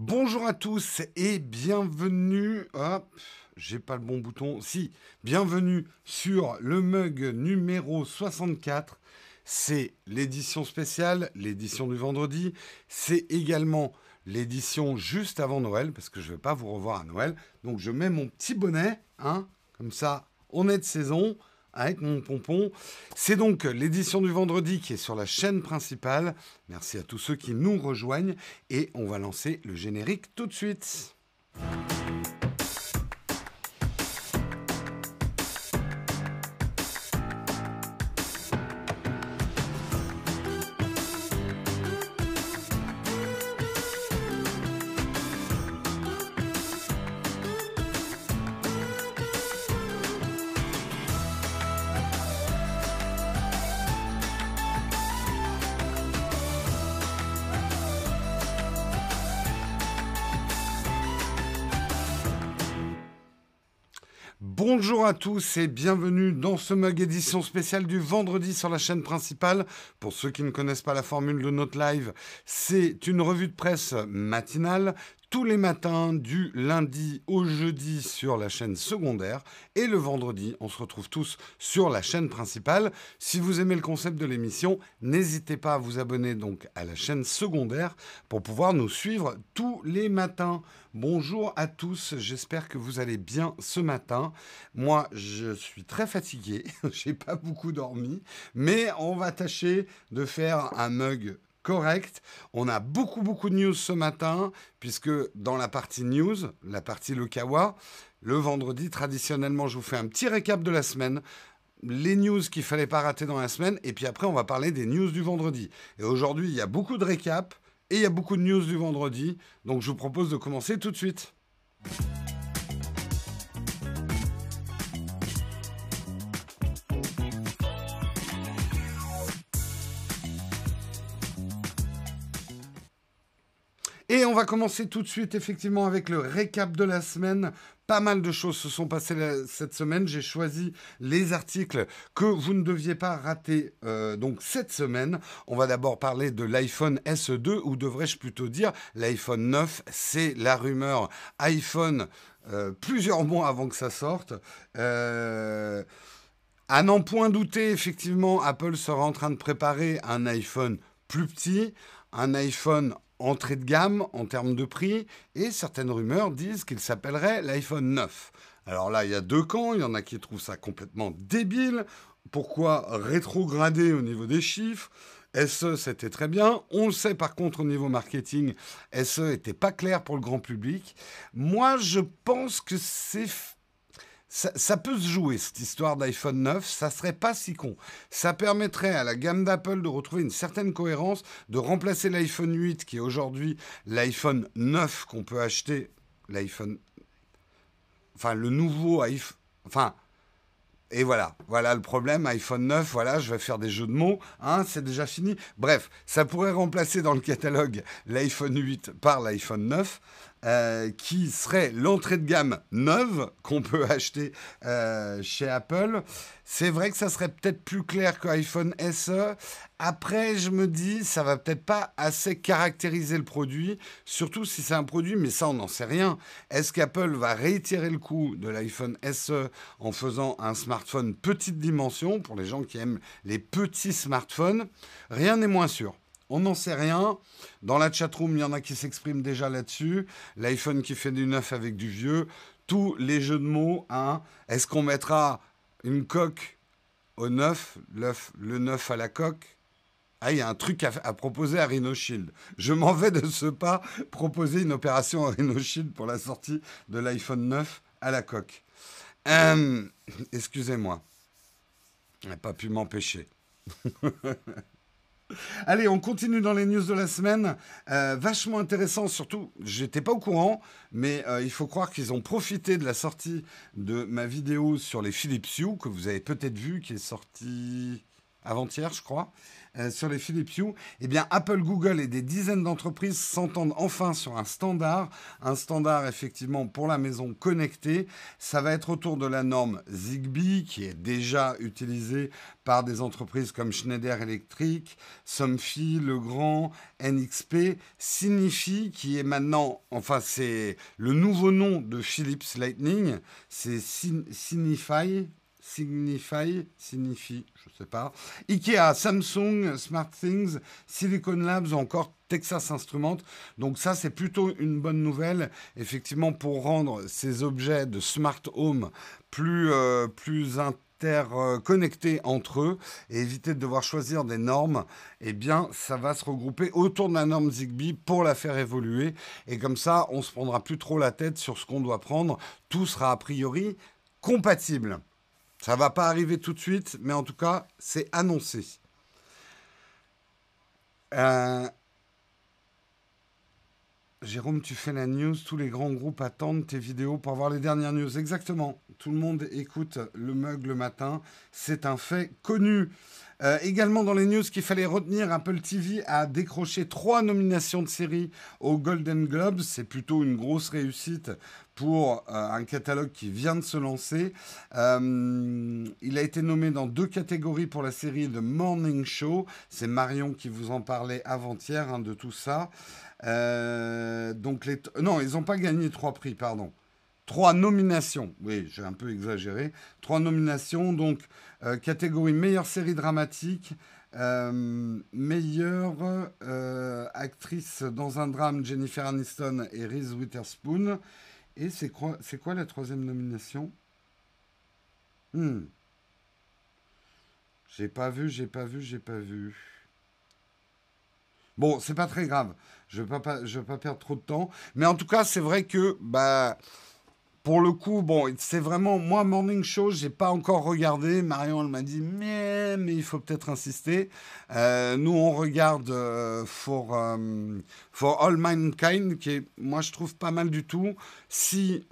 Bonjour à tous et bienvenue. Hop, j'ai pas le bon bouton. Si, bienvenue sur le mug numéro 64. C'est l'édition spéciale, l'édition du vendredi. C'est également l'édition juste avant Noël, parce que je ne vais pas vous revoir à Noël. Donc je mets mon petit bonnet, hein, comme ça, on est de saison avec mon pompon. C'est donc l'édition du vendredi qui est sur la chaîne principale. Merci à tous ceux qui nous rejoignent et on va lancer le générique tout de suite. Bonjour à tous et bienvenue dans ce mug édition spéciale du vendredi sur la chaîne principale. Pour ceux qui ne connaissent pas la formule de notre live, c'est une revue de presse matinale tous les matins du lundi au jeudi sur la chaîne secondaire et le vendredi, on se retrouve tous sur la chaîne principale. Si vous aimez le concept de l'émission, n'hésitez pas à vous abonner donc à la chaîne secondaire pour pouvoir nous suivre tous les matins. Bonjour à tous, j'espère que vous allez bien ce matin. Moi, je suis très fatigué, j'ai pas beaucoup dormi, mais on va tâcher de faire un mug correct. On a beaucoup, beaucoup de news ce matin, puisque dans la partie news, la partie le kawa, le vendredi, traditionnellement, je vous fais un petit récap de la semaine les news qu'il fallait pas rater dans la semaine, et puis après on va parler des news du vendredi. Et aujourd'hui, il y a beaucoup de récaps et il y a beaucoup de news du vendredi, donc je vous propose de commencer tout de suite. On va commencer tout de suite effectivement avec le récap de la semaine. Pas mal de choses se sont passées cette semaine. J'ai choisi les articles que vous ne deviez pas rater euh, donc cette semaine. On va d'abord parler de l'iPhone SE2 ou devrais-je plutôt dire l'iPhone 9. C'est la rumeur iPhone euh, plusieurs mois avant que ça sorte. Euh, à n'en point douter, effectivement, Apple sera en train de préparer un iPhone plus petit, un iPhone entrée de gamme en termes de prix, et certaines rumeurs disent qu'il s'appellerait l'iPhone 9. Alors là, il y a deux camps, il y en a qui trouvent ça complètement débile. Pourquoi rétrograder au niveau des chiffres? SE, c'était très bien. On le sait par contre au niveau marketing, SE était pas clair pour le grand public. Moi, je pense que c'est ça, peut se jouer, cette histoire d'iPhone 9, ça serait pas si con. Ça permettrait à la gamme d'Apple de retrouver une certaine cohérence, de remplacer l'iPhone 8, qui est aujourd'hui l'iPhone 9 qu'on peut acheter, l'iPhone... Enfin, le nouveau iPhone... Enfin, et voilà, voilà le problème, iPhone 9, voilà, je vais faire des jeux de mots, hein, c'est déjà fini. Bref, ça pourrait remplacer dans le catalogue l'iPhone 8 par l'iPhone 9. Euh, qui serait l'entrée de gamme neuve qu'on peut acheter euh, chez Apple. C'est vrai que ça serait peut-être plus clair que iPhone SE. Après, je me dis, ça va peut-être pas assez caractériser le produit, surtout si c'est un produit, mais ça, on n'en sait rien. Est-ce qu'Apple va réitérer le coût de l'iPhone SE en faisant un smartphone petite dimension pour les gens qui aiment les petits smartphones? Rien n'est moins sûr. On n'en sait rien. Dans la chatroom, il y en a qui s'expriment déjà là-dessus. L'iPhone qui fait du neuf avec du vieux. Tous les jeux de mots. Hein. Est-ce qu'on mettra une coque au neuf, le neuf à la coque? Ah, il y a un truc à, proposer à RhinoShield. Je m'en vais de ce pas proposer une opération à RhinoShield pour la sortie de l'iPhone 9 à la coque. Excusez-moi. Je n'ai pas pu m'empêcher. Allez, on continue dans les news de la semaine. Euh, vachement intéressant, surtout, j'étais pas au courant, mais euh, il faut croire qu'ils ont profité de la sortie de ma vidéo sur les Philips Hue, que vous avez peut-être vu, qui est sortie avant-hier, je crois. Euh, sur les Philips Hue, eh bien Apple, Google et des dizaines d'entreprises s'entendent enfin sur un standard, un standard effectivement pour la maison connectée. Ça va être autour de la norme Zigbee qui est déjà utilisée par des entreprises comme Schneider Electric, Somfy, Legrand, NXP, Signify qui est maintenant, enfin c'est le nouveau nom de Philips Lightning, c'est Signify, Signify, signifie, je ne sais pas. Ikea, Samsung, SmartThings, Silicon Labs ou encore Texas Instruments. Donc ça, c'est plutôt une bonne nouvelle, effectivement, pour rendre ces objets de smart home plus, euh, plus interconnectés entre eux et éviter de devoir choisir des normes, eh bien, ça va se regrouper autour de la norme Zigbee pour la faire évoluer. Et comme ça, on ne se prendra plus trop la tête sur ce qu'on doit prendre. Tout sera a priori compatible. Ça va pas arriver tout de suite, mais en tout cas, c'est annoncé. Euh, Jérôme, tu fais la news, tous les grands groupes attendent tes vidéos pour avoir les dernières news. Exactement, tout le monde écoute le mug le matin, c'est un fait connu. Euh, également dans les news qu'il fallait retenir, Apple TV a décroché trois nominations de série aux Golden Globes. C'est plutôt une grosse réussite pour euh, un catalogue qui vient de se lancer. Euh, il a été nommé dans deux catégories pour la série The Morning Show. C'est Marion qui vous en parlait avant-hier hein, de tout ça. donc non, ils n'ont pas gagné trois prix, pardon. Trois nominations, oui, j'ai un peu exagéré. Trois nominations, donc euh, catégorie meilleure série dramatique, euh, meilleure euh, actrice dans un drame, Jennifer Aniston et Reese Witherspoon. Et c'est quoi, quoi la troisième nomination? Hmm. J'ai pas vu, j'ai pas vu, j'ai pas vu. Bon, c'est pas très grave. Je vais pas, pas perdre trop de temps. Mais en tout cas, c'est vrai que bah pour le coup, bon, c'est vraiment moi Morning Show, j'ai pas encore regardé. Marion, elle m'a dit mais mais il faut peut-être insister. Euh, nous, on regarde euh, for euh, for All Mankind, qui est, moi, je trouve pas mal du tout. Si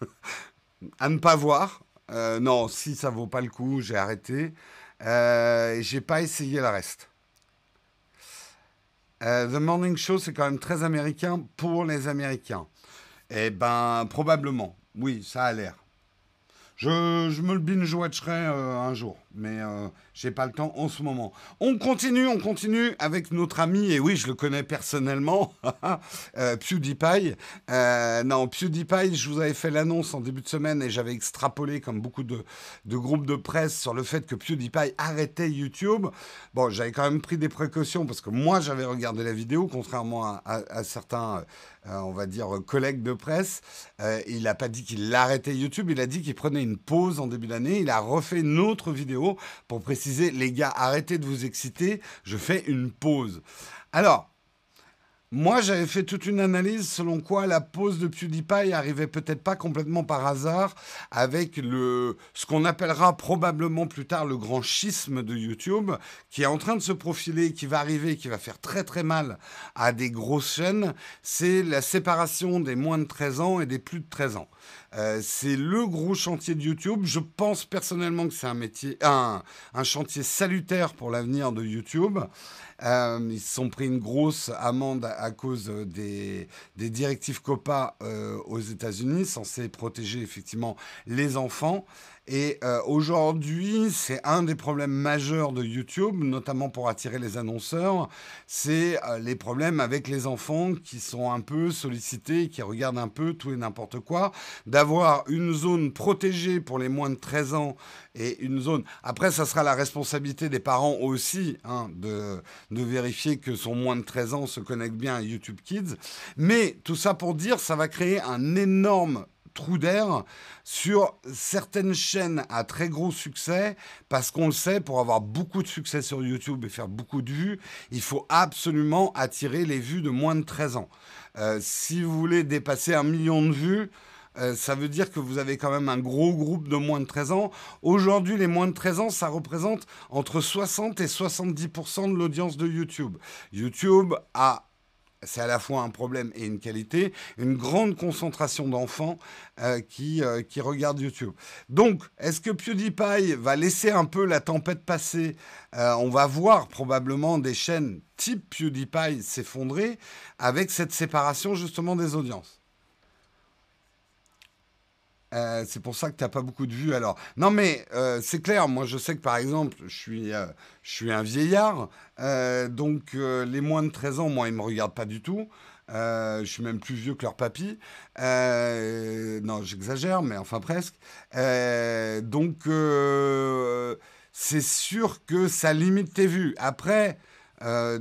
à ne pas voir, non, si ça vaut pas le coup, j'ai arrêté. j'ai pas essayé le reste. The Morning Show, c'est quand même très américain pour les Américains. Eh ben, probablement. Oui, ça a l'air. Je, me le binge-watcherai euh, un jour, mais euh, j'ai pas le temps en ce moment. On continue, on continue avec notre ami, et oui, je le connais personnellement, euh, PewDiePie. Euh, non, PewDiePie, je vous avais fait l'annonce en début de semaine et j'avais extrapolé, comme beaucoup de, groupes de presse, sur le fait que PewDiePie arrêtait YouTube. Bon, j'avais quand même pris des précautions parce que moi, j'avais regardé la vidéo, contrairement à, certains, euh, on va dire, collègues de presse. il n'a pas dit qu'il arrêtait YouTube, il a dit qu'il prenait une pause en début d'année. Il a refait une autre vidéo pour préciser les gars, arrêtez de vous exciter, je fais une pause. Alors, moi, j'avais fait toute une analyse selon quoi la pause de PewDiePie arrivait peut-être pas complètement par hasard avec le, ce qu'on appellera probablement plus tard le grand schisme de YouTube qui est en train de se profiler, qui va arriver, qui va faire très très mal à des grosses chaînes. C'est la séparation des moins de 13 ans et des plus de 13 ans. Euh, c'est le gros chantier de YouTube. Je pense personnellement que c'est un métier, un, un, chantier salutaire pour l'avenir de YouTube. Euh, ils se sont pris une grosse amende à, cause des, des directives COPA euh, aux États-Unis, censées protéger effectivement les enfants. Et euh, aujourd'hui, c'est un des problèmes majeurs de YouTube, notamment pour attirer les annonceurs, c'est euh, les problèmes avec les enfants qui sont un peu sollicités, qui regardent un peu tout et n'importe quoi, d'avoir une zone protégée pour les moins de 13 ans et une zone... Après, ça sera la responsabilité des parents aussi hein, de, de vérifier que son moins de 13 ans se connecte bien à YouTube Kids. Mais tout ça pour dire, ça va créer un énorme trou d'air sur certaines chaînes à très gros succès, parce qu'on le sait, pour avoir beaucoup de succès sur YouTube et faire beaucoup de vues, il faut absolument attirer les vues de moins de 13 ans. Euh, si vous voulez dépasser un million de vues, euh, ça veut dire que vous avez quand même un gros groupe de moins de 13 ans. Aujourd'hui, les moins de 13 ans, ça représente entre 60 et 70% de l'audience de YouTube. YouTube a c'est à la fois un problème et une qualité, une grande concentration d'enfants euh, qui, euh, qui regardent YouTube. Donc, est-ce que PewDiePie va laisser un peu la tempête passer? Euh, On va voir probablement des chaînes type PewDiePie s'effondrer avec cette séparation justement des audiences. Euh, c'est pour ça que tu n'as pas beaucoup de vues alors. Non mais euh, c'est clair, moi je sais que par exemple, je suis, euh, je suis un vieillard, donc les moins de 13 ans, moi ils ne me regardent pas du tout. je suis même plus vieux que leur papy. non, j'exagère, mais enfin presque. donc c'est sûr que ça limite tes vues. Après, euh,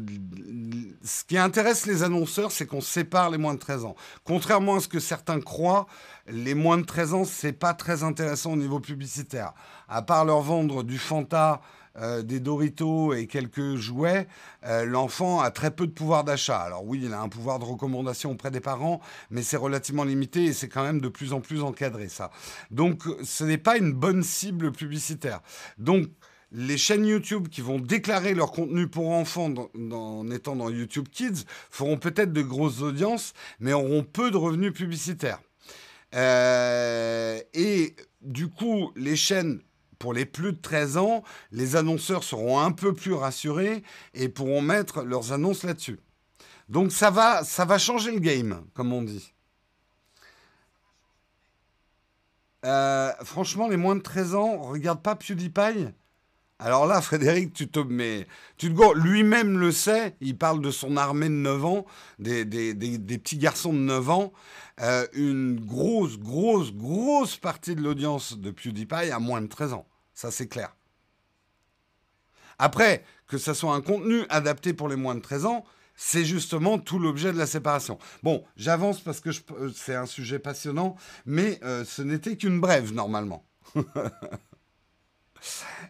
ce qui intéresse les annonceurs, c'est qu'on sépare les moins de 13 ans. Contrairement à ce que certains croient, les moins de 13 ans, c'est pas très intéressant au niveau publicitaire. À part leur vendre du Fanta, euh, des Doritos et quelques jouets, euh, l'enfant a très peu de pouvoir d'achat. Alors oui, il a un pouvoir de recommandation auprès des parents, mais c'est relativement limité et c'est quand même de plus en plus encadré ça. Donc ce n'est pas une bonne cible publicitaire. Donc les chaînes YouTube qui vont déclarer leur contenu pour enfants en étant dans YouTube Kids feront peut-être de grosses audiences, mais auront peu de revenus publicitaires. Euh, et du coup, les chaînes pour les plus de 13 ans, les annonceurs seront un peu plus rassurés et pourront mettre leurs annonces là-dessus. Donc ça va, ça va changer le game, comme on dit. Euh, franchement, les moins de 13 ans, regarde pas PewDiePie. Alors là, Frédéric, tu te mets. Tu te Lui-même le sait, il parle de son armée de 9 ans, des, petits garçons de 9 ans. Euh, une grosse, grosse, grosse partie de l'audience de PewDiePie a moins de 13 ans. Ça, c'est clair. Après, que ce soit un contenu adapté pour les moins de 13 ans, c'est justement tout l'objet de la séparation. Bon, j'avance parce que euh, c'est un sujet passionnant, mais euh, ce n'était qu'une brève normalement.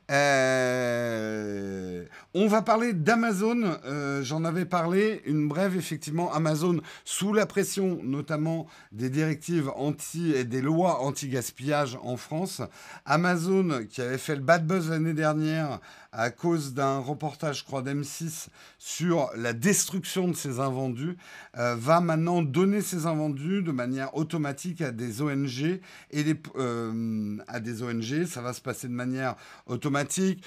Euh, on va parler d'Amazon. Euh, j'en avais parlé, une brève, effectivement. Amazon, sous la pression notamment des directives anti et des lois anti-gaspillage en France. Amazon, qui avait fait le bad buzz l'année dernière à cause d'un reportage, je crois, d'M6 sur la destruction de ses invendus, euh, va maintenant donner ses invendus de manière automatique à des ONG et à des ONG. Ça va se passer de manière automatique.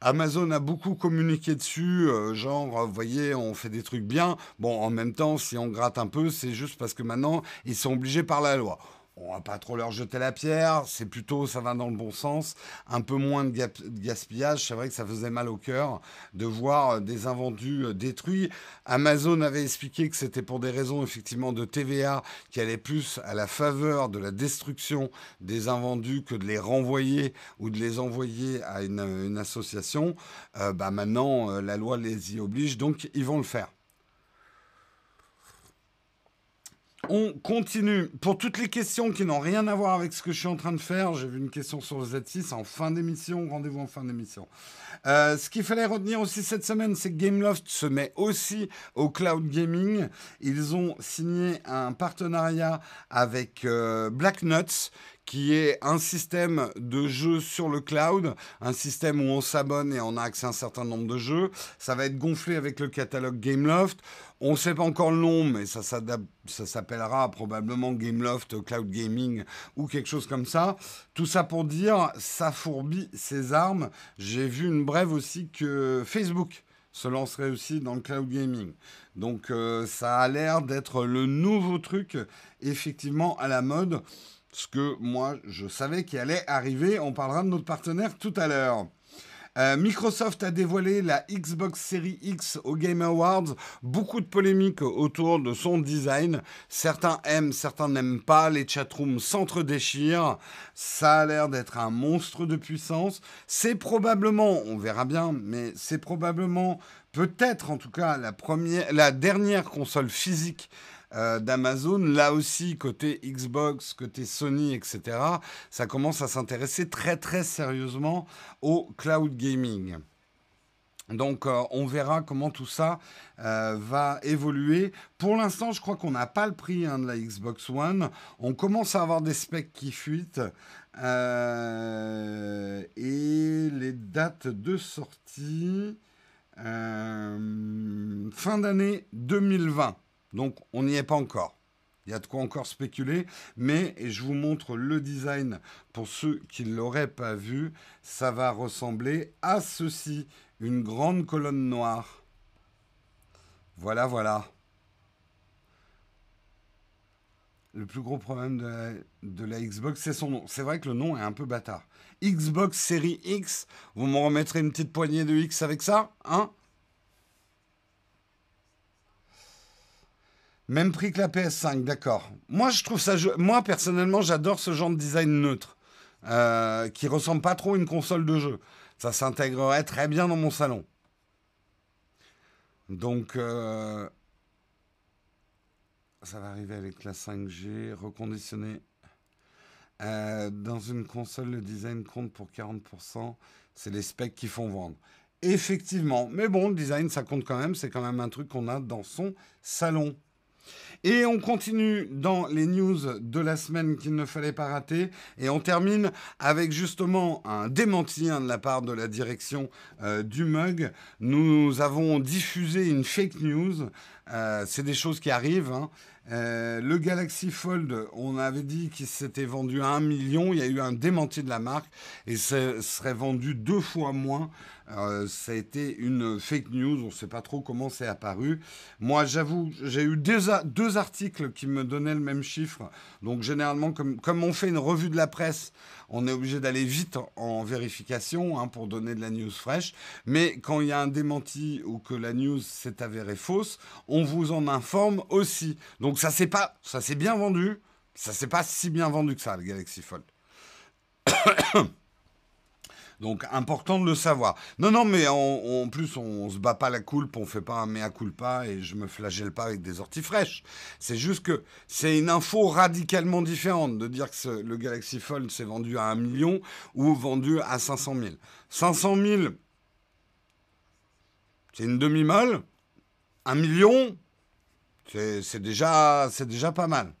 Amazon a beaucoup communiqué dessus, euh, genre, vous voyez, on fait des trucs bien. Bon, en même temps, si on gratte un peu, c'est juste parce que maintenant, ils sont obligés par la loi on va pas trop leur jeter la pierre, c'est plutôt, ça va dans le bon sens, un peu moins de, gaspillage. C'est vrai que ça faisait mal au cœur de voir euh, des invendus euh, détruits. Amazon avait expliqué que c'était pour des raisons effectivement de TVA qui allaient plus à la faveur de la destruction des invendus que de les renvoyer ou de les envoyer à une, association. Euh, bah maintenant, la loi les y oblige, donc ils vont le faire. On continue. Pour toutes les questions qui n'ont rien à voir avec ce que je suis en train de faire, j'ai vu une question sur le Z6 en fin d'émission. Rendez-vous en fin d'émission. Euh, ce qu'il fallait retenir aussi cette semaine, c'est que Gameloft se met aussi au cloud gaming. Ils ont signé un partenariat avec euh, Black Nuts qui est un système de jeux sur le cloud, un système où on s'abonne et on a accès à un certain nombre de jeux. Ça va être gonflé avec le catalogue Gameloft. On ne sait pas encore le nom, mais ça, s'appellera probablement Gameloft Cloud Gaming ou quelque chose comme ça. Tout ça pour dire, ça fourbit ses armes. J'ai vu une brève aussi que Facebook se lancerait aussi dans le cloud gaming. Donc euh, ça a l'air d'être le nouveau truc effectivement à la mode ce que moi je savais qu'il allait arriver. On parlera de notre partenaire tout à l'heure. Euh, Microsoft a dévoilé la Xbox Series X au Game Awards. Beaucoup de polémiques autour de son design. Certains aiment, certains n'aiment pas. Les chatrooms s'entre-déchirent. Ça a l'air d'être un monstre de puissance. C'est probablement, on verra bien, mais c'est probablement, peut-être en tout cas, la, première, la dernière console physique euh, d'Amazon, là aussi, côté Xbox, côté Sony, etc., ça commence à s'intéresser très très sérieusement au cloud gaming. Donc euh, on verra comment tout ça euh, va évoluer. Pour l'instant, je crois qu'on n'a pas le prix hein, de la Xbox One. On commence à avoir des specs qui fuitent. et les dates de sortie, fin d'année 2020. Donc on n'y est pas encore. Il y a de quoi encore spéculer, mais et je vous montre le design pour ceux qui ne l'auraient pas vu. Ça va ressembler à ceci, une grande colonne noire. Voilà, voilà. Le plus gros problème de la, Xbox, c'est son nom. C'est vrai que le nom est un peu bâtard. Xbox série X, vous me remettrez une petite poignée de X avec ça Hein? Même prix que la PS5, d'accord. Moi, je trouve ça. Moi, personnellement, j'adore ce genre de design neutre. Euh, qui ressemble pas trop à une console de jeu. Ça s'intégrerait très bien dans mon salon. Donc, euh, ça va arriver avec la 5G, reconditionné. Euh, dans une console, le design compte pour 40%. C'est les specs qui font vendre. Effectivement. Mais bon, le design, ça compte quand même. C'est quand même un truc qu'on a dans son salon. Et on continue dans les news de la semaine qu'il ne fallait pas rater. Et on termine avec justement un démenti hein, de la part de la direction euh, du MUG. Nous avons diffusé une fake news. Euh, c'est des choses qui arrivent. Hein. Euh, le Galaxy Fold, on avait dit qu'il s'était vendu à 1 million. Il y a eu un démenti de la marque et ce serait vendu deux fois moins. Euh, ça a été une fake news. On ne sait pas trop comment c'est apparu. Moi, j'avoue, j'ai eu deux, deux, articles qui me donnaient le même chiffre. Donc, généralement, comme, comme on fait une revue de la presse, on est obligé d'aller vite en vérification hein, pour donner de la news fraîche. Mais quand il y a un démenti ou que la news s'est avérée fausse, on vous en informe aussi. Donc ça c'est pas, ça s'est bien vendu. Ça s'est pas si bien vendu que ça, le Galaxy Fold. Donc important de le savoir. Non, non, mais en, plus, on, se bat pas la coulpe, on fait pas un mea culpa et je me flagelle pas avec des orties fraîches. C'est juste que c'est une info radicalement différente de dire que le Galaxy Fold s'est vendu à 1 million ou vendu à 500 000. 500 000, c'est une demi-molle. 1 million, c'est déjà pas mal.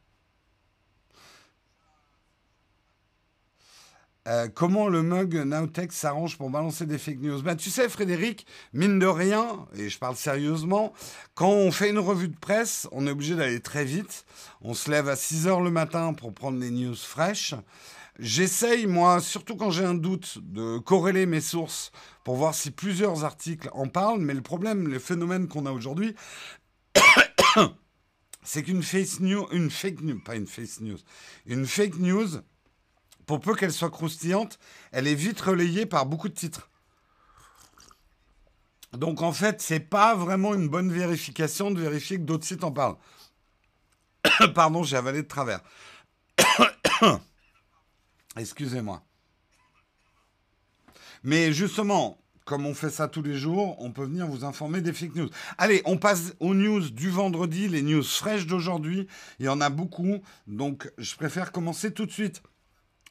Euh, comment le mug Nowtech s'arrange pour balancer des fake news? Ben, Tu sais, Frédéric, mine de rien, et je parle sérieusement, quand on fait une revue de presse, on est obligé d'aller très vite. On se lève à 6 heures le matin pour prendre les news fraîches. J'essaye, moi, surtout quand j'ai un doute, de corréler mes sources pour voir si plusieurs articles en parlent. Mais le problème, le phénomène qu'on a aujourd'hui, c'est qu'une fake news, une fake news, pas une fake news, une fake news, pour peu qu'elle soit croustillante, elle est vite relayée par beaucoup de titres. Donc en fait, c'est pas vraiment une bonne vérification de vérifier que d'autres sites en parlent. Pardon, j'ai avalé de travers. Excusez-moi. Mais justement, comme on fait ça tous les jours, on peut venir vous informer des fake news. Allez, on passe aux news du vendredi, les news fraîches d'aujourd'hui. Il y en a beaucoup, donc je préfère commencer tout de suite.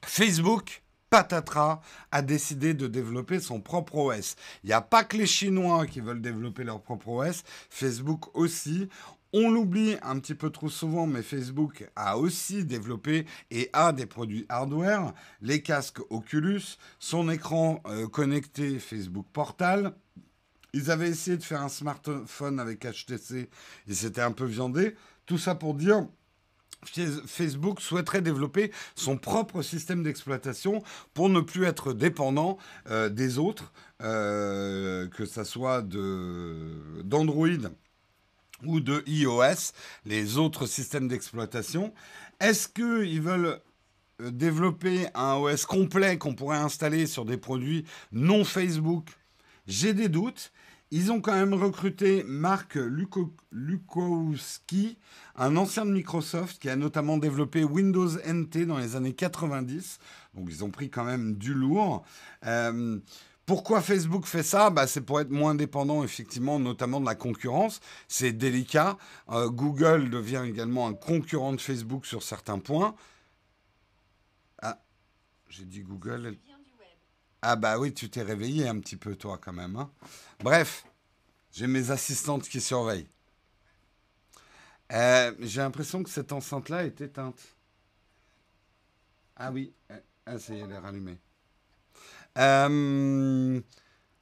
Facebook, patatras, a décidé de développer son propre OS. Il n'y a pas que les Chinois qui veulent développer leur propre OS, Facebook aussi. On l'oublie un petit peu trop souvent, mais Facebook a aussi développé et a des produits hardware, les casques Oculus, son écran euh, connecté Facebook Portal. Ils avaient essayé de faire un smartphone avec HTC, et c'était un peu viandé. Tout ça pour dire Facebook souhaiterait développer son propre système d'exploitation pour ne plus être dépendant euh, des autres, euh, que ce soit d'Android ou de iOS, les autres systèmes d'exploitation. Est-ce qu'ils veulent euh, développer un OS complet qu'on pourrait installer sur des produits non Facebook? J'ai des doutes. Ils ont quand même recruté Marc Lukowski, un ancien de Microsoft qui a notamment développé Windows NT dans les années 90. Donc ils ont pris quand même du lourd. Euh, pourquoi Facebook fait ça? Bah, C'est pour être moins dépendant, effectivement, notamment de la concurrence. C'est délicat. Euh, Google devient également un concurrent de Facebook sur certains points. Ah, j'ai dit Google. Ah bah oui, tu t'es réveillé un petit peu, toi, quand même. Hein. Bref, j'ai mes assistantes qui surveillent. Euh, j'ai l'impression que cette enceinte-là est éteinte. Ah oui, ah, ça. Euh,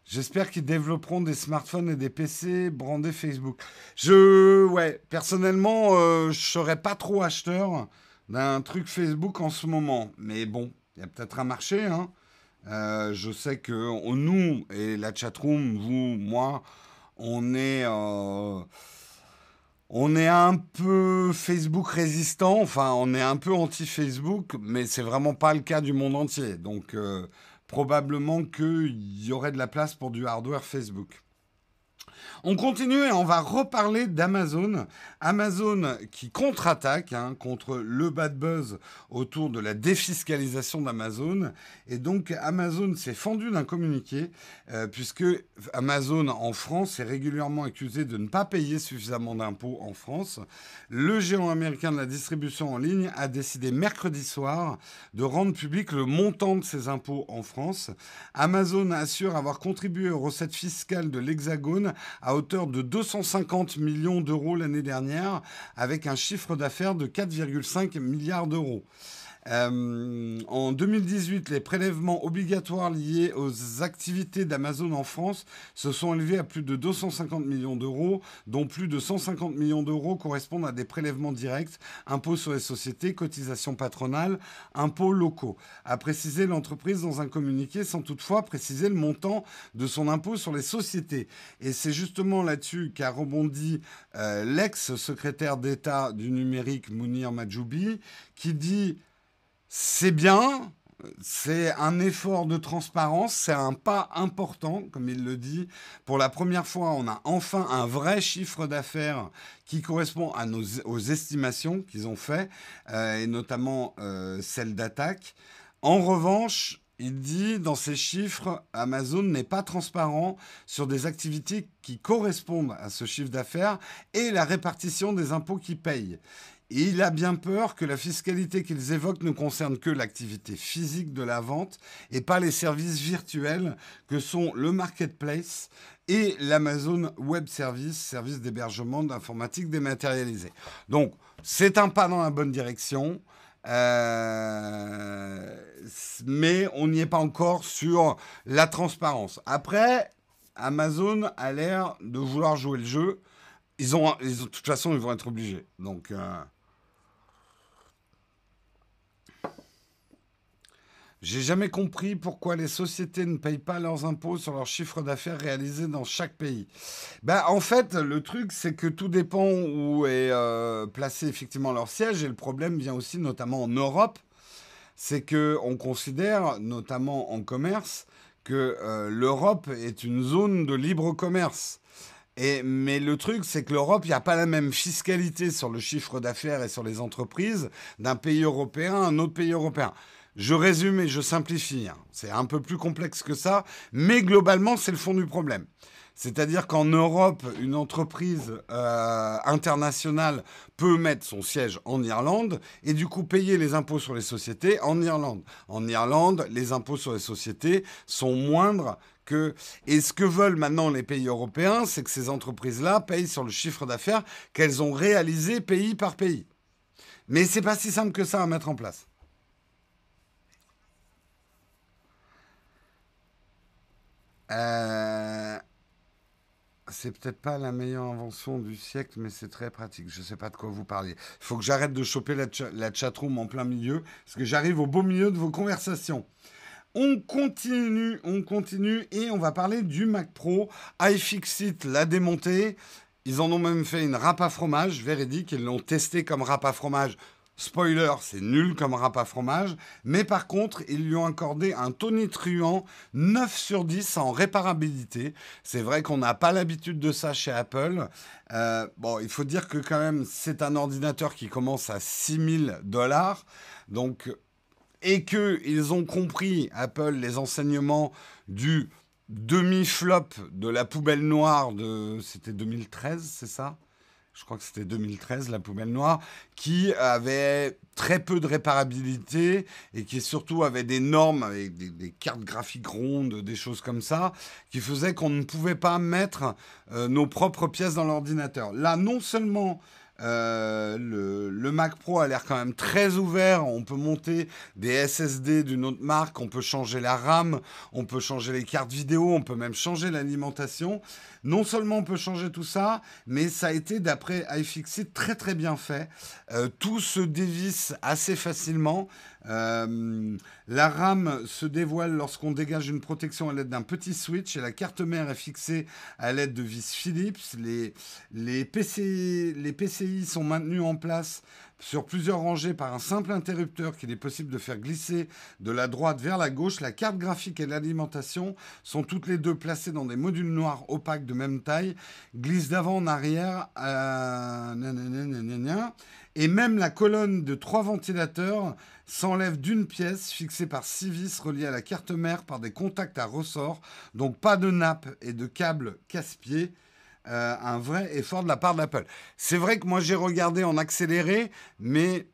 J'espère qu'ils développeront des smartphones et des PC brandés Facebook. Je, ouais, personnellement, euh, je serais pas trop acheteur d'un truc Facebook en ce moment. Mais bon, il y a peut-être un marché. Hein. Euh, je sais que nous et la chatroom, vous, moi, on est, euh, on est un peu Facebook résistant. Enfin, on est un peu anti-Facebook, mais c'est vraiment pas le cas du monde entier. Donc, euh, probablement qu'il y aurait de la place pour du hardware Facebook. On continue et on va reparler d'Amazon. Amazon qui contre-attaque hein, contre le bad buzz autour de la défiscalisation d'Amazon. Et donc Amazon s'est fendu d'un communiqué euh, puisque Amazon en France est régulièrement accusé de ne pas payer suffisamment d'impôts en France. Le géant américain de la distribution en ligne a décidé mercredi soir de rendre public le montant de ses impôts en France. Amazon assure avoir contribué aux recettes fiscales de l'Hexagone à hauteur de 250 millions d'euros l'année dernière, avec un chiffre d'affaires de 4,5 milliards d'euros. Euh, en 2018, les prélèvements obligatoires liés aux activités d'Amazon en France se sont élevés à plus de 250 millions d'euros, dont plus de 150 millions d'euros correspondent à des prélèvements directs, impôts sur les sociétés, cotisations patronales, impôts locaux. A précisé l'entreprise dans un communiqué sans toutefois préciser le montant de son impôt sur les sociétés. Et c'est justement là-dessus qu'a rebondi euh, l'ex-secrétaire d'État du numérique Mounir Majoubi, qui dit c'est bien, c'est un effort de transparence, c'est un pas important, comme il le dit. Pour la première fois, on a enfin un vrai chiffre d'affaires qui correspond à nos, aux estimations qu'ils ont fait, euh, et notamment euh, celles d'attaque. En revanche, il dit dans ces chiffres, Amazon n'est pas transparent sur des activités qui correspondent à ce chiffre d'affaires et la répartition des impôts qu'ils payent. Et il a bien peur que la fiscalité qu'ils évoquent ne concerne que l'activité physique de la vente et pas les services virtuels que sont le marketplace et l'Amazon Web Service, service d'hébergement d'informatique dématérialisée. Donc, c'est un pas dans la bonne direction. Euh, mais on n'y est pas encore sur la transparence. Après, Amazon a l'air de vouloir jouer le jeu. Ils ont, de toute façon, ils vont être obligés. Donc, euh, J'ai jamais compris pourquoi les sociétés ne payent pas leurs impôts sur leur chiffre d'affaires réalisé dans chaque pays. Ben, en fait, le truc, c'est que tout dépend où est euh, placé effectivement leur siège. Et le problème vient aussi notamment en Europe. C'est que on considère, notamment en commerce, que euh, l'Europe est une zone de libre commerce. Et, mais le truc, c'est que l'Europe, il n'y a pas la même fiscalité sur le chiffre d'affaires et sur les entreprises d'un pays européen à un autre pays européen. Je résume et je simplifie. Hein. C'est un peu plus complexe que ça, mais globalement, c'est le fond du problème. C'est-à-dire qu'en Europe, une entreprise euh, internationale peut mettre son siège en Irlande et du coup payer les impôts sur les sociétés en Irlande. En Irlande, les impôts sur les sociétés sont moindres que... Et ce que veulent maintenant les pays européens, c'est que ces entreprises-là payent sur le chiffre d'affaires qu'elles ont réalisé pays par pays. Mais c'est pas si simple que ça à mettre en place. Euh, c'est peut-être pas la meilleure invention du siècle, mais c'est très pratique. Je ne sais pas de quoi vous parliez. Il faut que j'arrête de choper la, la chatroom en plein milieu, parce que j'arrive au beau milieu de vos conversations. On continue, on continue, et on va parler du Mac Pro. iFixit l'a démonté. Ils en ont même fait une râpe à fromage véridique. Ils l'ont testé comme râpe à fromage Spoiler, c'est nul comme rap à fromage, mais par contre, ils lui ont accordé un tonitruant 9 sur 10 en réparabilité. C'est vrai qu'on n'a pas l'habitude de ça chez Apple. Euh, bon, il faut dire que quand même, c'est un ordinateur qui commence à 6000 dollars. Donc, et qu'ils ont compris, Apple, les enseignements du demi-flop de la poubelle noire de... C'était 2013, c'est ça? Je crois que c'était 2013, la poubelle noire, qui avait très peu de réparabilité et qui surtout avait des normes avec des, cartes graphiques rondes, des choses comme ça, qui faisaient qu'on ne pouvait pas mettre euh, nos propres pièces dans l'ordinateur. Là, non seulement Euh, le, Mac Pro a l'air quand même très ouvert. On peut monter des SSD d'une autre marque, on peut changer la RAM, on peut changer les cartes vidéo, on peut même changer l'alimentation. Non seulement on peut changer tout ça, mais ça a été, d'après iFixit, très très bien fait. Euh, tout se dévisse assez facilement. Euh, la RAM se dévoile lorsqu'on dégage une protection à l'aide d'un petit switch et la carte mère est fixée à l'aide de vis Philips. Les, les, PC, les PCI sont maintenus en place sur plusieurs rangées par un simple interrupteur qu'il est possible de faire glisser de la droite vers la gauche. La carte graphique et l'alimentation sont toutes les deux placées dans des modules noirs opaques de même taille, glissent d'avant en arrière. Euh, et même la colonne de trois ventilateurs s'enlève d'une pièce fixée par six vis reliées à la carte mère par des contacts à ressort, donc pas de nappe et de câble casse-pied. Euh, un vrai effort de la part d'Apple. C'est vrai que moi j'ai regardé en accéléré, mais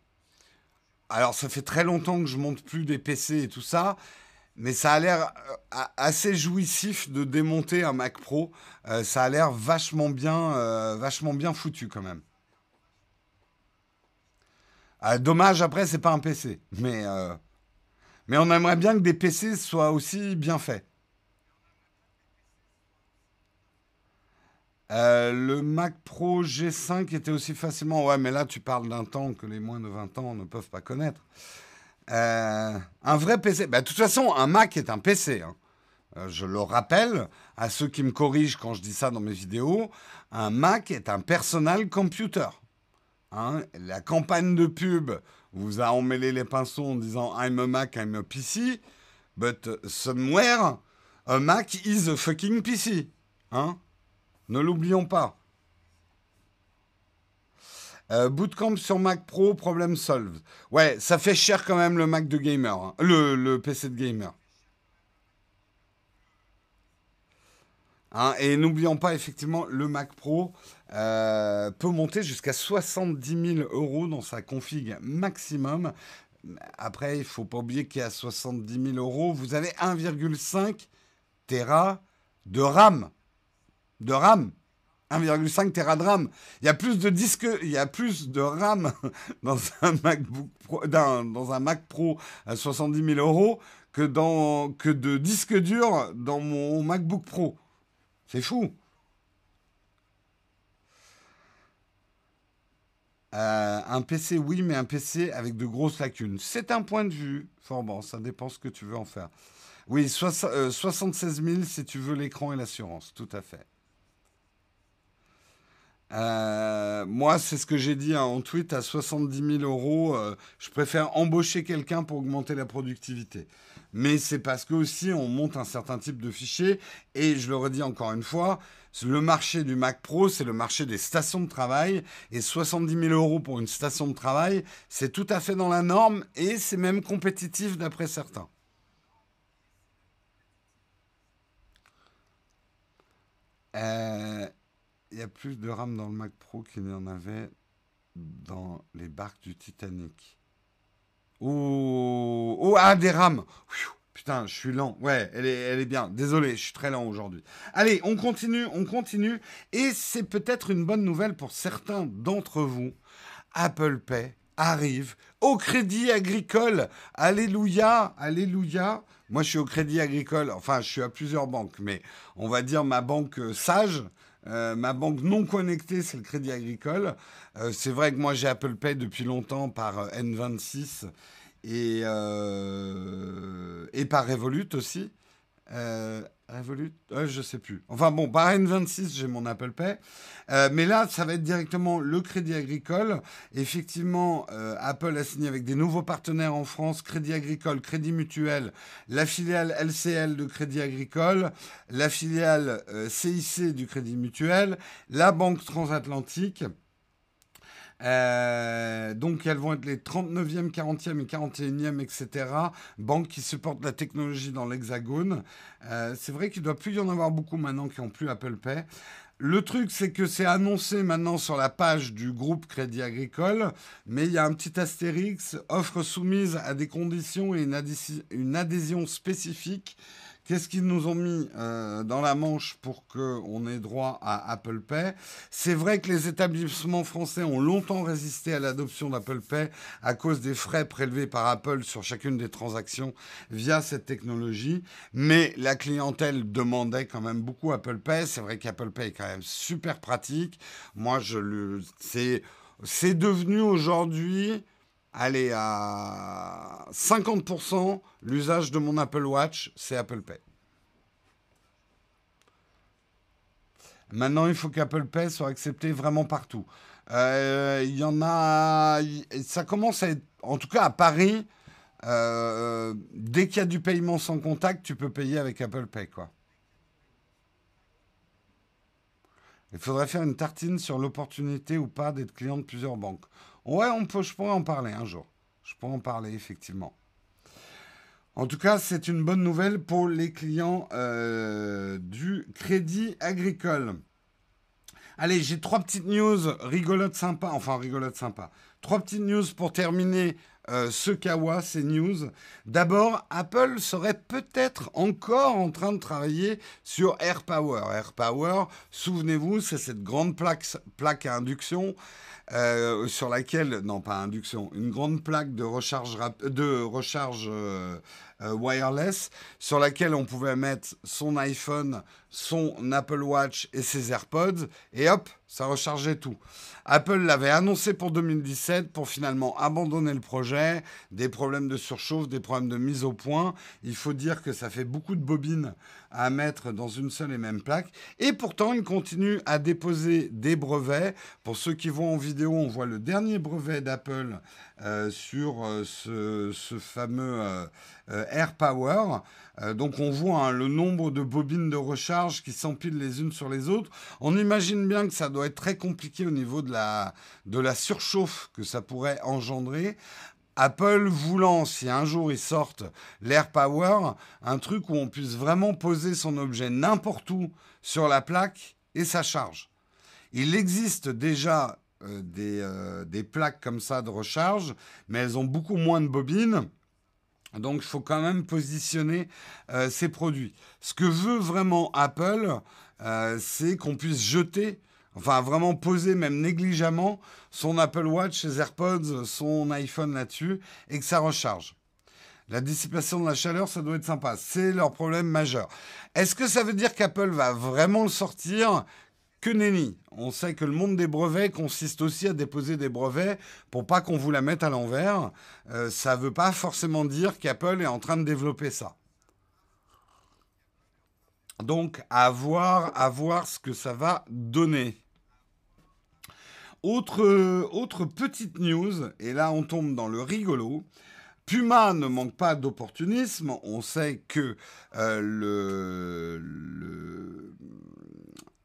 alors ça fait très longtemps que je monte plus des PC et tout ça, mais ça a l'air euh, assez jouissif de démonter un Mac Pro. Euh, ça a l'air vachement bien, vachement bien foutu quand même. Dommage après c'est pas un PC, mais mais on aimerait bien que des PC soient aussi bien faits. Euh, le Mac Pro G5 était aussi facilement. Ouais, mais là, tu parles d'un temps que les moins de 20 ans ne peuvent pas connaître. Euh, un vrai PC. Bah, de toute façon, un Mac est un PC. Hein. Euh, je le rappelle à ceux qui me corrigent quand je dis ça dans mes vidéos. Un Mac est un personal computer. Hein. La campagne de pub vous a emmêlé les pinceaux en disant I'm a Mac, I'm a PC. But somewhere, a Mac is a fucking PC. Hein ne l'oublions pas. Euh, bootcamp sur Mac Pro, problème solved. Ouais, ça fait cher quand même le Mac de gamer, hein. le, PC de gamer. Et n'oublions pas, effectivement, le Mac Pro euh, peut monter jusqu'à 70 000 euros dans sa config maximum. Après, il ne faut pas oublier qu'à 70 000 euros, vous avez 1,5 Tera de RAM de RAM. 1,5 Tera de RAM. Il y a plus de disques, il y a plus de RAM dans un MacBook Pro, dans, un Mac Pro à 70 000 euros que, de disques durs dans mon MacBook Pro. C'est fou. Euh, un PC, oui, mais un PC avec de grosses lacunes. C'est un point de vue. Fort bon, ça dépend ce que tu veux en faire. Oui, 76 000 si tu veux l'écran et l'assurance, tout à fait. Euh, moi, c'est ce que j'ai dit hein, en tweet à 70 000 euros. Euh, je préfère embaucher quelqu'un pour augmenter la productivité. Mais c'est parce que aussi on monte un certain type de fichier. Et je le redis encore une fois, le marché du Mac Pro, c'est le marché des stations de travail. Et 70 000 euros pour une station de travail, c'est tout à fait dans la norme et c'est même compétitif d'après certains. Euh, il y a plus de RAM dans le Mac Pro qu'il y en avait dans les barques du Titanic. Oh, oh ah, des RAM. Putain, je suis lent. Ouais, elle est, elle est bien. Désolé, je suis très lent aujourd'hui. Allez, on continue, on continue. Et c'est peut-être une bonne nouvelle pour certains d'entre vous. Apple Pay arrive au Crédit Agricole. Alléluia, alléluia. Moi, je suis au Crédit Agricole. Enfin, je suis à plusieurs banques, mais on va dire ma banque sage. Euh, ma banque non connectée, c'est le Crédit Agricole. Euh, c'est vrai que moi, j'ai Apple Pay depuis longtemps par euh, N26 et, et par Revolut aussi. Revolut Je Je sais plus. Enfin bon, par N26, j'ai mon Apple Pay. Euh, mais là, ça va être directement le Crédit Agricole. Effectivement, euh, Apple a signé avec des nouveaux partenaires en France, Crédit Agricole, Crédit Mutuel, la filiale LCL de Crédit Agricole, la filiale CIC euh, du Crédit Mutuel, la Banque Transatlantique. Euh, donc elles vont être les 39e, 40e et 41e, etc. Banques qui supportent la technologie dans l'Hexagone. Euh, c'est vrai qu'il ne doit plus y en avoir beaucoup maintenant qui n'ont plus Apple Pay. Le truc, c'est que c'est annoncé maintenant sur la page du groupe Crédit Agricole, mais il y a un petit astérix, offre soumise à des conditions et une, adhésion spécifique Qu'est-ce qu'ils nous ont mis euh, dans la manche pour qu'on ait droit à Apple Pay? C'est vrai que les établissements français ont longtemps résisté à l'adoption d'Apple Pay à cause des frais prélevés par Apple sur chacune des transactions via cette technologie, mais la clientèle demandait quand même beaucoup Apple Pay. C'est vrai qu'Apple Pay est quand même super pratique. Moi, je le, c'est, c'est devenu aujourd'hui allez, à 50%, l'usage de mon Apple Watch, c'est Apple Pay. Maintenant, il faut qu'Apple Pay soit accepté vraiment partout. Euh, il y en a. Ça commence à être. En tout cas, à Paris, euh, dès qu'il y a du paiement sans contact, tu peux payer avec Apple Pay, quoi. Il faudrait faire une tartine sur l'opportunité ou pas d'être client de plusieurs banques. Ouais, je pourrais en parler un jour. Je pourrais en parler, effectivement. En tout cas, c'est une bonne nouvelle pour les clients euh, du Crédit Agricole. Allez, j'ai trois petites news rigolotes sympas. Enfin, rigolotes sympas. Trois petites news pour terminer euh, ce Kawa, ces news. D'abord, Apple serait peut-être encore en train de travailler sur AirPower. AirPower, souvenez-vous, c'est cette grande plaque, plaque à induction euh, sur laquelle, non pas induction, une grande plaque de recharge, de recharge euh, euh, wireless sur laquelle on pouvait mettre son iPhone, son Apple Watch et ses AirPods et hop, ça rechargeait tout. Apple l'avait annoncé pour 2017 pour finalement abandonner le projet, des problèmes de surchauffe, des problèmes de mise au point. Il faut dire que ça fait beaucoup de bobines à mettre dans une seule et même plaque. Et pourtant, il continue à déposer des brevets. Pour ceux qui voient en vidéo, on voit le dernier brevet d'Apple euh, sur euh, ce, fameux euh, Air Power. donc on voit hein, le nombre de bobines de recharge qui s'empilent les unes sur les autres. On imagine bien que ça doit être très compliqué au niveau de la, de la surchauffe que ça pourrait engendrer. Apple voulant, si un jour ils sortent l'Air Power, un truc où on puisse vraiment poser son objet n'importe où sur la plaque et ça charge. Il existe déjà euh, euh, des, plaques comme ça de recharge, mais elles ont beaucoup moins de bobines. Donc il faut quand même positionner euh, ces produits. Ce que veut vraiment Apple, c'est qu'on puisse jeter Enfin, vraiment poser, même négligemment, son Apple Watch, ses AirPods, son iPhone là-dessus, et que ça recharge. La dissipation de la chaleur, ça doit être sympa. C'est leur problème majeur. Est-ce que ça veut dire qu'Apple va vraiment le sortir Que nenni. On sait que le monde des brevets consiste aussi à déposer des brevets pour pas qu'on vous la mette à l'envers. Euh, ça ne veut pas forcément dire qu'Apple est en train de développer ça. Donc, à voir, ce que ça va donner. Autre, petite news, et là on tombe dans le rigolo. Puma ne manque pas d'opportunisme. On sait que euh, le,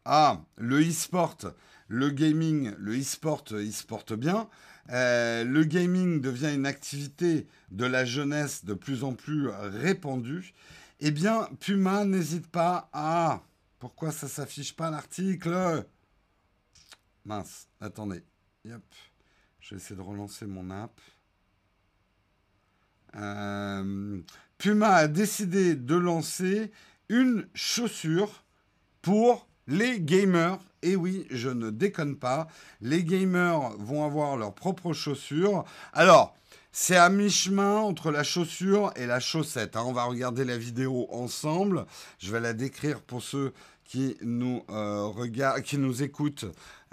ah, le e-sport, le gaming, le e-sport, porte bien. Euh, le gaming devient une activité de la jeunesse de plus en plus répandue eh bien, Puma n'hésite pas à... Pourquoi ça s'affiche pas l'article? Mince, attendez. Yep. Je vais essayer de relancer mon app. Euh, Puma a décidé de lancer une chaussure pour les gamers. Et oui, je ne déconne pas. Les gamers vont avoir leurs propres chaussures. Alors, c'est à mi-chemin entre la chaussure et la chaussette. Hein. On va regarder la vidéo ensemble. Je vais la décrire pour ceux qui nous, euh, regardent, qui nous écoutent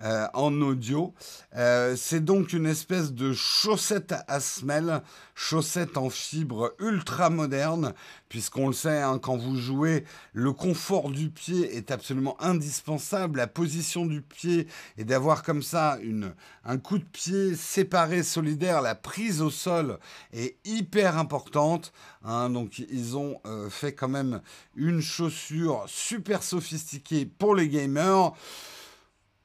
euh, en audio. Euh, c'est donc une espèce de chaussette à semelle, chaussette en fibre ultra moderne, puisqu'on le sait, hein, quand vous jouez, le confort du pied est absolument indispensable, la position du pied et d'avoir comme ça une, un coup de pied séparé, solidaire, la prise au sol est hyper importante. Hein. donc ils ont euh, fait quand même une chaussure super sophistiquée pour les gamers.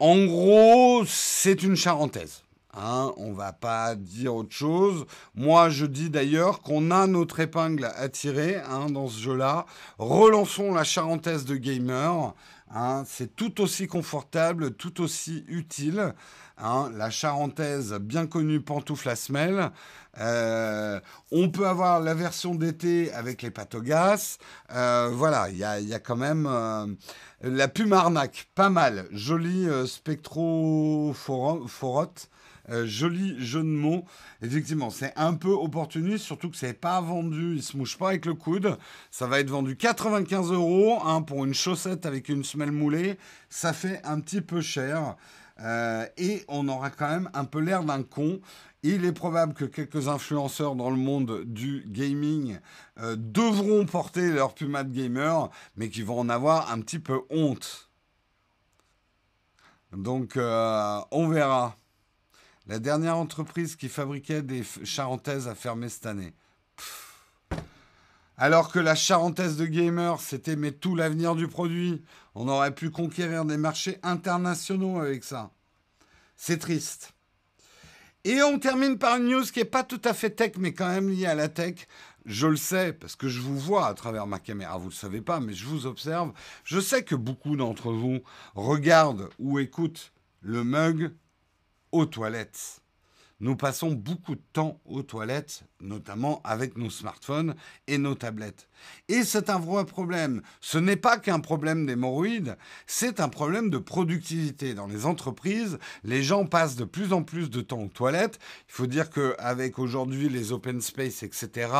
En gros, c'est une charentaise. Hein, on va pas dire autre chose. Moi, je dis d'ailleurs qu'on a notre épingle à tirer hein, dans ce jeu-là. Relançons la charentaise de gamer. Hein. c'est tout aussi confortable, tout aussi utile. Hein. la charentaise, bien connue pantoufle à semelle. Euh, on peut avoir la version d'été avec les patogas. Euh, voilà, il y a, quand même euh, la Pume Arnaque, pas mal. Jolie spectro-forotte. joli jeu de mots. Effectivement, c'est un peu opportuniste, surtout que c'est pas vendu, il se mouche pas avec le coude. Ça va être vendu 95 euros hein, pour une chaussette avec une semelle moulée. Ça fait un petit peu cher. Et on aura quand même un peu l'air d'un con. Il est probable que quelques influenceurs dans le monde du gaming euh, devront porter leur Puma de gamer, mais qui vont en avoir un petit peu honte. Donc, euh, on verra. La dernière entreprise qui fabriquait des charentaises a fermé cette année. Alors que la charentaise de gamer, c'était mais tout l'avenir du produit. On aurait pu conquérir des marchés internationaux avec ça. C'est triste. Et on termine par une news qui n'est pas tout à fait tech, mais quand même liée à la tech. Je le sais parce que je vous vois à travers ma caméra. Vous ne le savez pas, mais je vous observe. Je sais que beaucoup d'entre vous regardent ou écoutent le mug aux toilettes. Nous passons beaucoup de temps aux toilettes, notamment avec nos smartphones et nos tablettes. Et c'est un vrai problème. Ce n'est pas qu'un problème d'hémorroïdes, c'est un problème de productivité. Dans les entreprises, les gens passent de plus en plus de temps aux toilettes. Il faut dire qu'avec aujourd'hui les open space, etc.,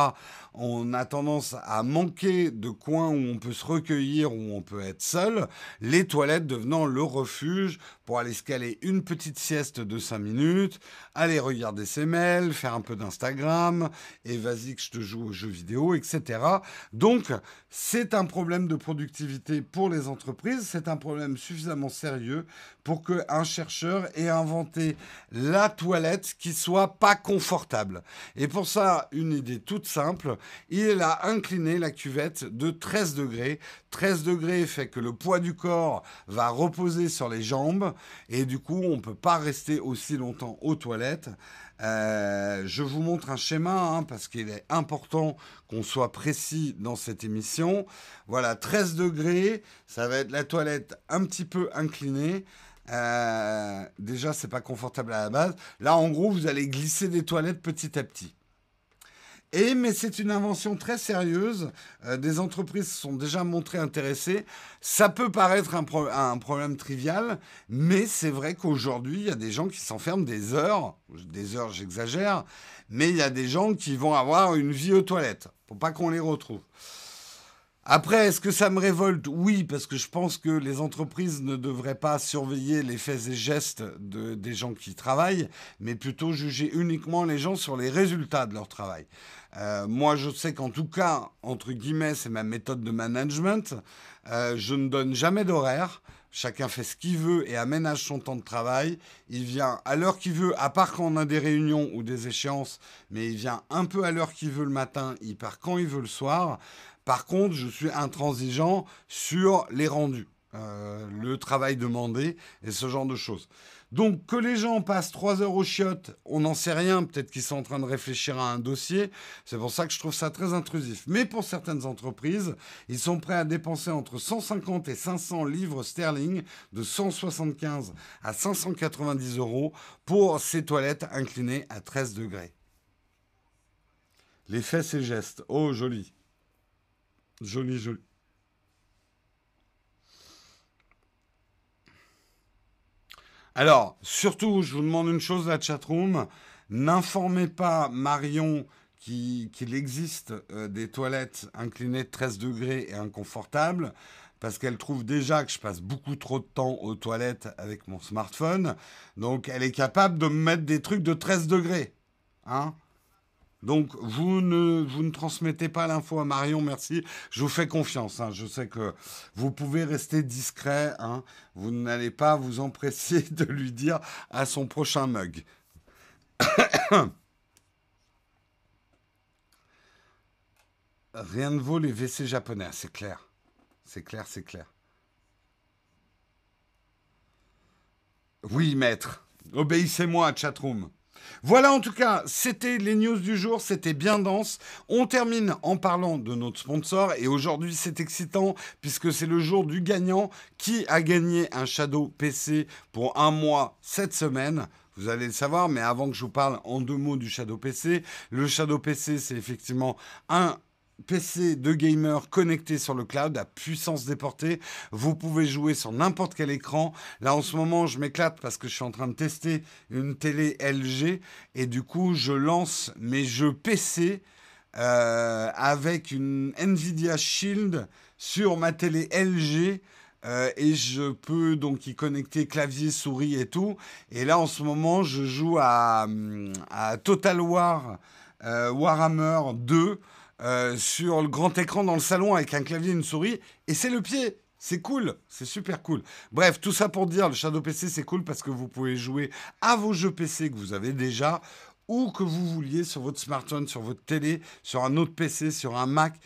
on a tendance à manquer de coins où on peut se recueillir, où on peut être seul, les toilettes devenant le refuge pour aller se caler une petite sieste de 5 minutes, aller regarder ses mails, faire un peu d'Instagram, et vas-y que je te joue aux jeux vidéo, etc. Donc, c'est un problème de productivité pour les entreprises, c'est un problème suffisamment sérieux pour qu'un chercheur ait inventé la toilette qui soit pas confortable. Et pour ça, une idée toute simple, il a incliné la cuvette de 13 degrés. 13 degrés fait que le poids du corps va reposer sur les jambes et du coup, on ne peut pas rester aussi longtemps aux toilettes. Euh, je vous montre un schéma hein, parce qu'il est important qu'on soit précis dans cette émission. Voilà, 13 degrés, ça va être la toilette un petit peu inclinée. Euh, déjà, c'est pas confortable à la base. Là, en gros, vous allez glisser des toilettes petit à petit. Mais c'est une invention très sérieuse. Euh, des entreprises se sont déjà montrées intéressées. Ça peut paraître un, problème trivial, mais c'est vrai qu'aujourd'hui, il y a des gens qui s'enferment des heures. Des heures, j'exagère, mais il y a des gens qui vont avoir une vie aux toilettes pour pas qu'on les retrouve. Après, est-ce que ça me révolte? Oui, parce que je pense que les entreprises ne devraient pas surveiller les faits et gestes de, des gens qui travaillent, mais plutôt juger uniquement les gens sur les résultats de leur travail. Euh, moi, je sais qu'en tout cas, entre guillemets, c'est ma méthode de management. Euh, je ne donne jamais d'horaire. Chacun fait ce qu'il veut et aménage son temps de travail. Il vient à l'heure qu'il veut, à part quand on a des réunions ou des échéances, mais il vient un peu à l'heure qu'il veut le matin, il part quand il veut le soir. Par contre, je suis intransigeant sur les rendus, euh, le travail demandé et ce genre de choses. Donc que les gens passent trois heures au chiottes, on n'en sait rien, peut-être qu'ils sont en train de réfléchir à un dossier, c'est pour ça que je trouve ça très intrusif. Mais pour certaines entreprises, ils sont prêts à dépenser entre 150 et 500 livres sterling, de 175 à 590 euros, pour ces toilettes inclinées à 13 degrés. Les faits et gestes, oh joli. Joli, joli. Alors, surtout, je vous demande une chose, la chatroom. N'informez pas Marion qu'il existe euh, des toilettes inclinées de 13 degrés et inconfortables, parce qu'elle trouve déjà que je passe beaucoup trop de temps aux toilettes avec mon smartphone. Donc, elle est capable de me mettre des trucs de 13 degrés. Hein? Donc, vous ne, transmettez pas l'info à Marion, merci. Je vous fais confiance. Hein. Je sais que vous pouvez rester discret. Hein. Vous n'allez pas vous empresser de lui dire à son prochain mug. Rien ne vaut les WC japonais, c'est clair. C'est clair, c'est clair. Oui, maître. Obéissez-moi, chatroom. Voilà en tout cas, c'était les news du jour, c'était bien dense. On termine en parlant de notre sponsor et aujourd'hui c'est excitant puisque c'est le jour du gagnant qui a gagné un Shadow PC pour un mois cette semaine? Vous allez le savoir, mais avant que je vous parle en deux mots du Shadow PC, le Shadow PC c'est effectivement un PC de gamer connecté sur le cloud à puissance déportée. Vous pouvez jouer sur n'importe quel écran. Là, en ce moment, je m'éclate parce que je suis en train de tester une télé LG et du coup, je lance mes jeux PC euh, avec une Nvidia Shield sur ma télé LG. Euh, et je peux donc y connecter clavier, souris et tout. Et là, en ce moment, je joue à, Total War euh, Warhammer 2 euh, sur le grand écran dans le salon avec un clavier et une souris, et c'est le pied. C'est cool, c'est super cool. Bref, tout ça pour dire, le Shadow PC, c'est cool parce que vous pouvez jouer à vos jeux PC que vous avez déjà, ou que vous vouliez sur votre smartphone, sur votre télé, sur un autre PC, sur un Mac.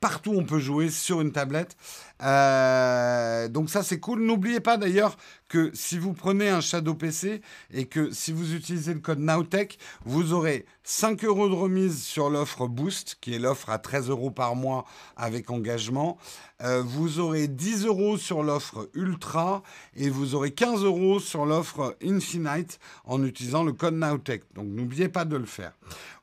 Partout, on peut jouer sur une tablette. Euh, donc ça, c'est cool. N'oubliez pas d'ailleurs que si vous prenez un Shadow PC et que si vous utilisez le code Nowtech, vous aurez 5 euros de remise sur l'offre Boost, qui est l'offre à 13 euros par mois avec engagement. Euh, vous aurez 10 euros sur l'offre Ultra et vous aurez 15 euros sur l'offre Infinite en utilisant le code Nowtech. Donc n'oubliez pas de le faire.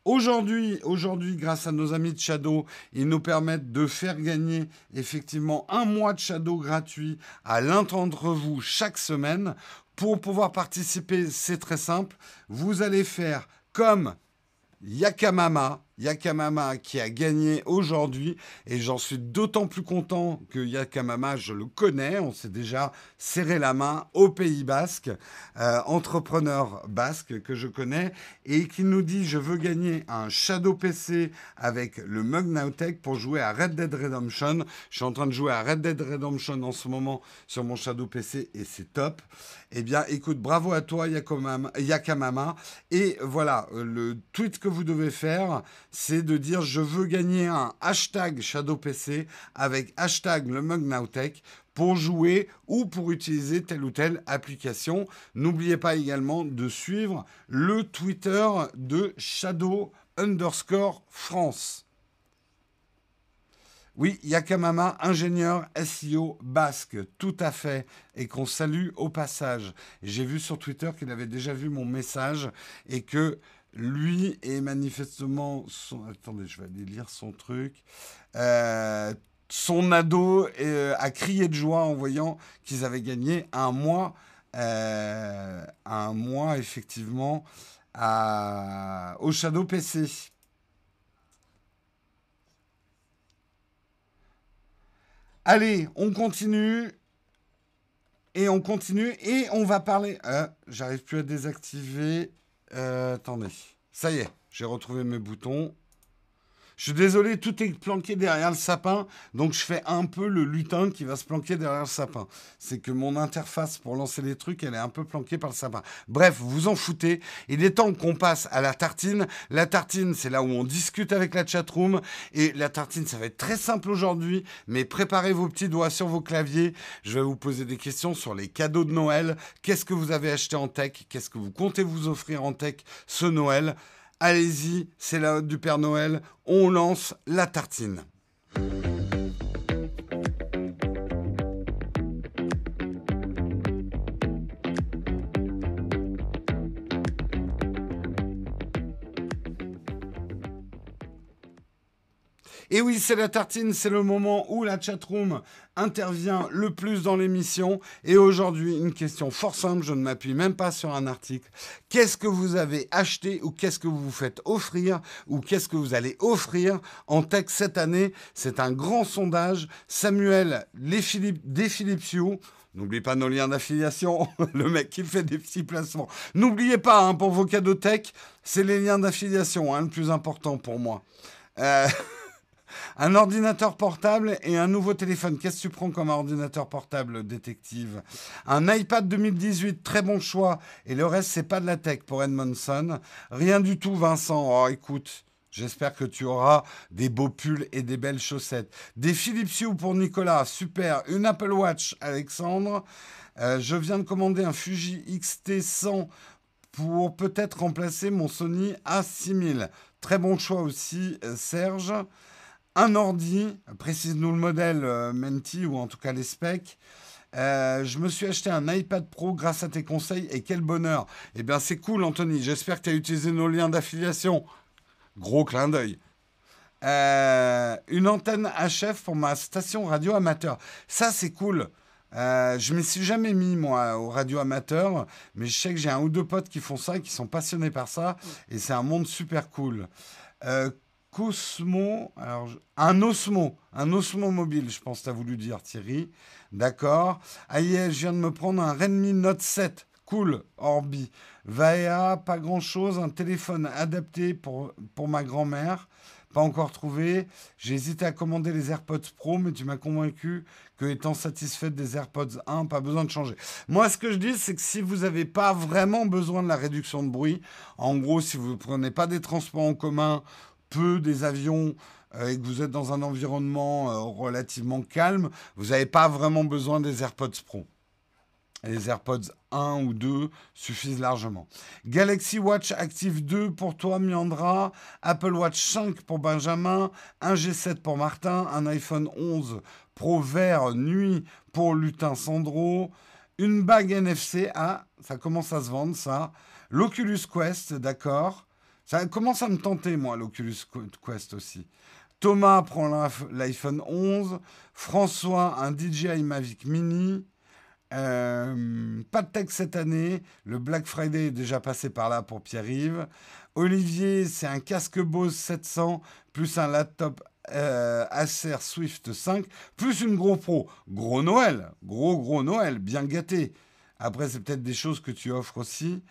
Aujourd'hui, aujourd'hui, grâce à nos amis de Shadow, ils nous permettent de faire gagner effectivement un mois de Shadow gratuit à l'un d'entre vous chaque semaine. Pour pouvoir participer, c'est très simple. Vous allez faire comme Yakamama, Yakamama qui a gagné aujourd'hui et j'en suis d'autant plus content que Yakamama, je le connais, on s'est déjà serré la main au Pays Basque, euh, entrepreneur basque que je connais et qui nous dit je veux gagner un Shadow PC avec le Mug Nowtech pour jouer à Red Dead Redemption. Je suis en train de jouer à Red Dead Redemption en ce moment sur mon Shadow PC et c'est top. Eh bien écoute, bravo à toi Yakamama et voilà, le tweet que vous devez faire c'est de dire je veux gagner un hashtag ShadowPC avec hashtag le Mug pour jouer ou pour utiliser telle ou telle application. N'oubliez pas également de suivre le Twitter de Shadow underscore France. Oui, Yakamama, ingénieur SEO basque, tout à fait, et qu'on salue au passage. J'ai vu sur Twitter qu'il avait déjà vu mon message et que lui est manifestement. Attendez, je vais aller lire son truc. Euh, son ado euh, a crié de joie en voyant qu'ils avaient gagné un mois, euh, un mois effectivement, au Shadow PC. Allez, on continue. Et on continue. Et on va parler. J'arrive plus à désactiver. Euh, attendez. Ça y est, j'ai retrouvé mes boutons. Je suis désolé, tout est planqué derrière le sapin, donc je fais un peu le lutin qui va se planquer derrière le sapin. C'est que mon interface pour lancer les trucs, elle est un peu planquée par le sapin. Bref, vous en foutez. Il est temps qu'on passe à la tartine. La tartine, c'est là où on discute avec la chatroom. Et la tartine, ça va être très simple aujourd'hui, mais préparez vos petits doigts sur vos claviers. Je vais vous poser des questions sur les cadeaux de Noël. Qu'est-ce que vous avez acheté en tech? Qu'est-ce que vous comptez vous offrir en tech ce Noël? Allez-y, c'est la du Père Noël, on lance la tartine. Et oui, c'est la tartine, c'est le moment où la chatroom intervient le plus dans l'émission. Et aujourd'hui, une question fort simple, je ne m'appuie même pas sur un article. Qu'est-ce que vous avez acheté ou qu'est-ce que vous vous faites offrir ou qu'est-ce que vous allez offrir en tech cette année? C'est un grand sondage. Samuel Desphilippio, N'oubliez pas nos liens d'affiliation, le mec qui fait des petits placements. N'oubliez pas, hein, pour vos cadeaux tech, c'est les liens d'affiliation, hein, le plus important pour moi. Euh... Un ordinateur portable et un nouveau téléphone. Qu'est-ce que tu prends comme ordinateur portable, détective? Un iPad 2018, très bon choix. Et le reste, c'est pas de la tech pour Edmondson. Rien du tout, Vincent. Oh, écoute. J'espère que tu auras des beaux pulls et des belles chaussettes. Des Philips Hue pour Nicolas, super. Une Apple Watch, Alexandre. Euh, je viens de commander un Fuji XT100 pour peut-être remplacer mon Sony A6000. Très bon choix aussi, euh, Serge. Un ordi, précise-nous le modèle euh, Menti ou en tout cas les specs. Euh, je me suis acheté un iPad Pro grâce à tes conseils et quel bonheur. Eh bien, c'est cool, Anthony. J'espère que tu as utilisé nos liens d'affiliation. Gros clin d'œil. une antenne HF pour ma station radio amateur. Ça, c'est cool. Euh, je m'y suis jamais mis, moi, au radio amateur, mais je sais que j'ai un ou deux potes qui font ça, qui sont passionnés par ça, et c'est un monde super cool. Euh, Cosmo, alors, un Osmo, un Osmo mobile, je pense que tu as voulu dire, Thierry. D'accord. Ah je viens de me prendre un Redmi Note 7. Cool, Orbi. Vaea, pas grand-chose, un téléphone adapté pour, pour ma grand-mère. Pas encore trouvé. J'ai hésité à commander les AirPods Pro, mais tu m'as convaincu que étant satisfaite des AirPods 1, pas besoin de changer. Moi, ce que je dis, c'est que si vous n'avez pas vraiment besoin de la réduction de bruit, en gros, si vous ne prenez pas des transports en commun, peu des avions, euh, et que vous êtes dans un environnement euh, relativement calme, vous n'avez pas vraiment besoin des AirPods Pro les AirPods 1 ou 2 suffisent largement. Galaxy Watch Active 2 pour toi, Miandra. Apple Watch 5 pour Benjamin. Un G7 pour Martin. Un iPhone 11 Pro vert nuit pour Lutin Sandro. Une bague NFC. Ah, ça commence à se vendre, ça. L'Oculus Quest, d'accord. Ça commence à me tenter, moi, l'Oculus Quest aussi. Thomas prend l'iPhone 11. François, un DJI Mavic Mini. Euh, pas de texte cette année. Le Black Friday est déjà passé par là pour Pierre-Yves. Olivier, c'est un casque Bose 700 plus un laptop euh, Acer Swift 5 plus une gros pro. Gros Noël, gros gros Noël, bien gâté. Après, c'est peut-être des choses que tu offres aussi.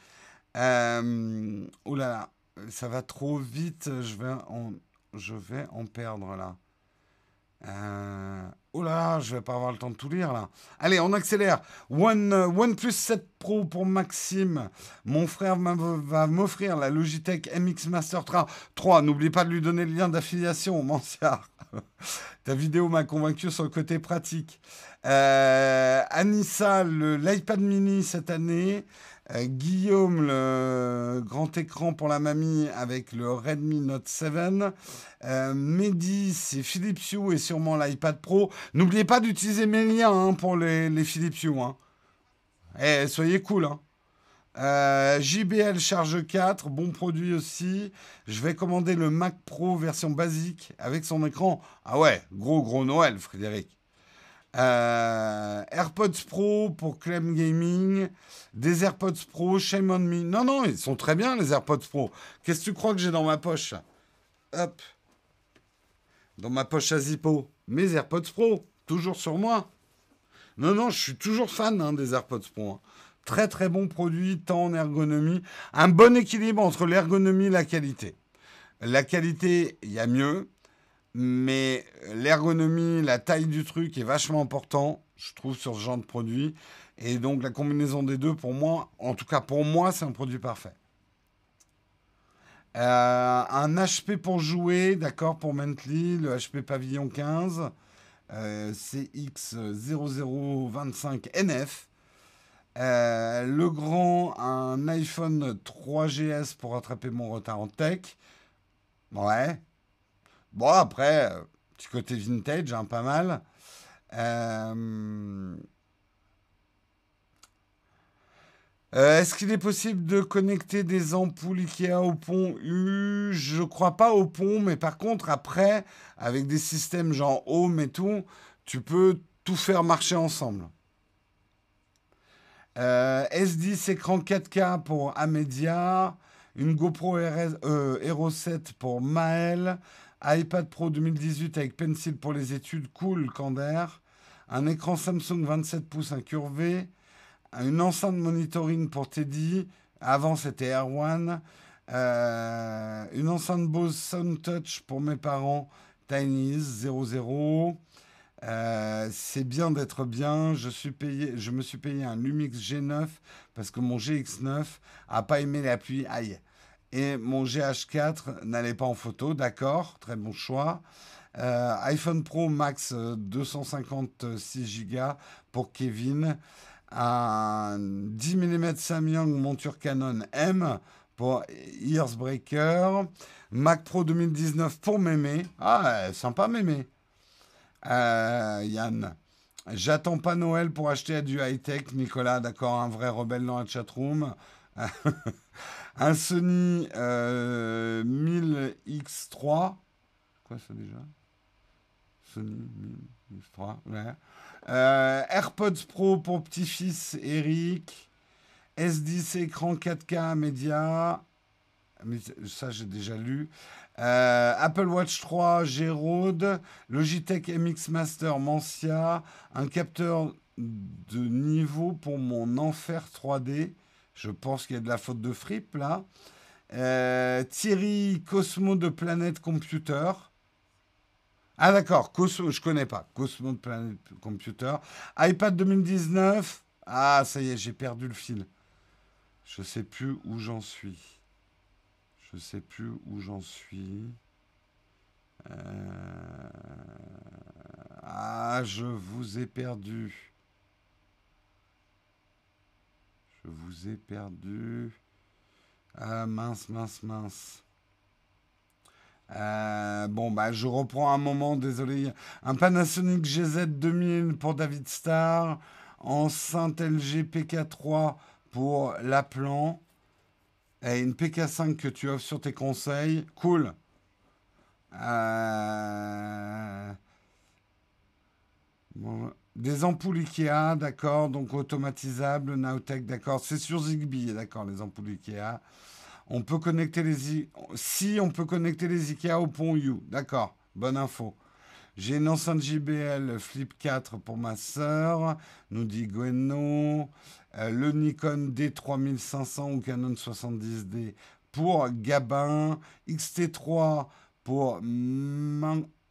Euh, oh là, ça va trop vite. Je vais en, perdre là. Euh, oh là là, je vais pas avoir le temps de tout lire là. Allez, on accélère. One, euh, OnePlus 7 Pro pour Maxime. Mon frère va m'offrir la Logitech MX Master 3. N'oublie pas de lui donner le lien d'affiliation, Manciard. Ta vidéo m'a convaincu sur le côté pratique. Euh, Anissa, l'iPad mini cette année. Euh, Guillaume, le grand écran pour la mamie avec le Redmi Note 7. Euh, Mehdi, c'est Philips Hue et sûrement l'iPad Pro. N'oubliez pas d'utiliser mes liens hein, pour les, les Philips Hue. Hein. Eh, soyez cool. Hein. Euh, JBL Charge 4, bon produit aussi. Je vais commander le Mac Pro version basique avec son écran. Ah ouais, gros gros Noël, Frédéric. Euh, AirPods Pro pour Clem Gaming. Des AirPods Pro, shame on me. Non, non, ils sont très bien les AirPods Pro. Qu'est-ce que tu crois que j'ai dans ma poche? Hop. Dans ma poche à. Mes AirPods Pro, toujours sur moi. Non, non, je suis toujours fan hein, des AirPods Pro. Hein. Très, très bon produit, tant en ergonomie. Un bon équilibre entre l'ergonomie et la qualité. La qualité, il y a mieux mais l'ergonomie, la taille du truc est vachement important, je trouve, sur ce genre de produit. Et donc la combinaison des deux, pour moi, en tout cas pour moi, c'est un produit parfait. Euh, un HP pour jouer, d'accord, pour Mentley, le HP Pavillon 15, euh, CX0025NF. Euh, le grand, un iPhone 3GS pour rattraper mon retard en tech. Ouais, Bon, après, euh, petit côté vintage, hein, pas mal. Euh, euh, est-ce qu'il est possible de connecter des ampoules Ikea au pont Je Je crois pas au pont, mais par contre, après, avec des systèmes genre Home et tout, tu peux tout faire marcher ensemble. S10 écran 4K pour Amedia, une GoPro Hero 7 pour Maël, iPad Pro 2018 avec Pencil pour les études, cool, Cander. Un écran Samsung 27 pouces incurvé. Une enceinte monitoring pour Teddy. Avant, c'était Air One. Euh, une enceinte Bose Sound Touch pour mes parents. Tiny 00. Euh, c'est bien d'être bien. Je me suis payé un Lumix G9 parce que mon GX9 a pas aimé la pluie. Aïe. Et mon GH4 n'allait pas en photo, d'accord, très bon choix. Euh, iPhone Pro Max 256 euh, Go pour Kevin. un 10 mm Samyang monture Canon M pour Earsbreaker. Mac Pro 2019 pour Mémé. Ah, sympa Mémé. Euh, Yann. J'attends pas Noël pour acheter du high-tech. Nicolas, d'accord, un vrai rebelle dans la chatroom. un Sony 1000X3. Euh, Quoi ça déjà? Sony 1000X3, ouais. Euh, AirPods Pro pour petit-fils Eric. S10 écran 4K média. Mais ça, j'ai déjà lu. Euh, Apple Watch 3 G-Rode. Logitech MX Master Mancia. Un capteur de niveau pour mon enfer 3D. Je pense qu'il y a de la faute de fripe là. Euh, Thierry Cosmo de Planète Computer. Ah d'accord, Cosmo, je connais pas. Cosmo de Planète Computer. iPad 2019. Ah ça y est, j'ai perdu le fil. Je sais plus où j'en suis. Je sais plus où j'en suis. Euh, ah, je vous ai perdu. Je vous ai perdu. Ah, mince, mince, mince. Euh, bon, bah, je reprends un moment, désolé. Un Panasonic GZ 2000 pour David Starr. Enceinte LG PK3 pour l'appelant. Et une PK5 que tu offres sur tes conseils. Cool. Euh, des ampoules Ikea, d'accord. Donc automatisables, Nowtech, d'accord. C'est sur Zigbee, d'accord, les ampoules Ikea. On peut connecter les... Si on peut connecter les Ikea au pont U, d'accord. Bonne info. J'ai une enceinte JBL Flip 4 pour ma sœur, nous dit Gweno. Euh, le Nikon D3500 ou Canon 70D pour Gabin. XT3 pour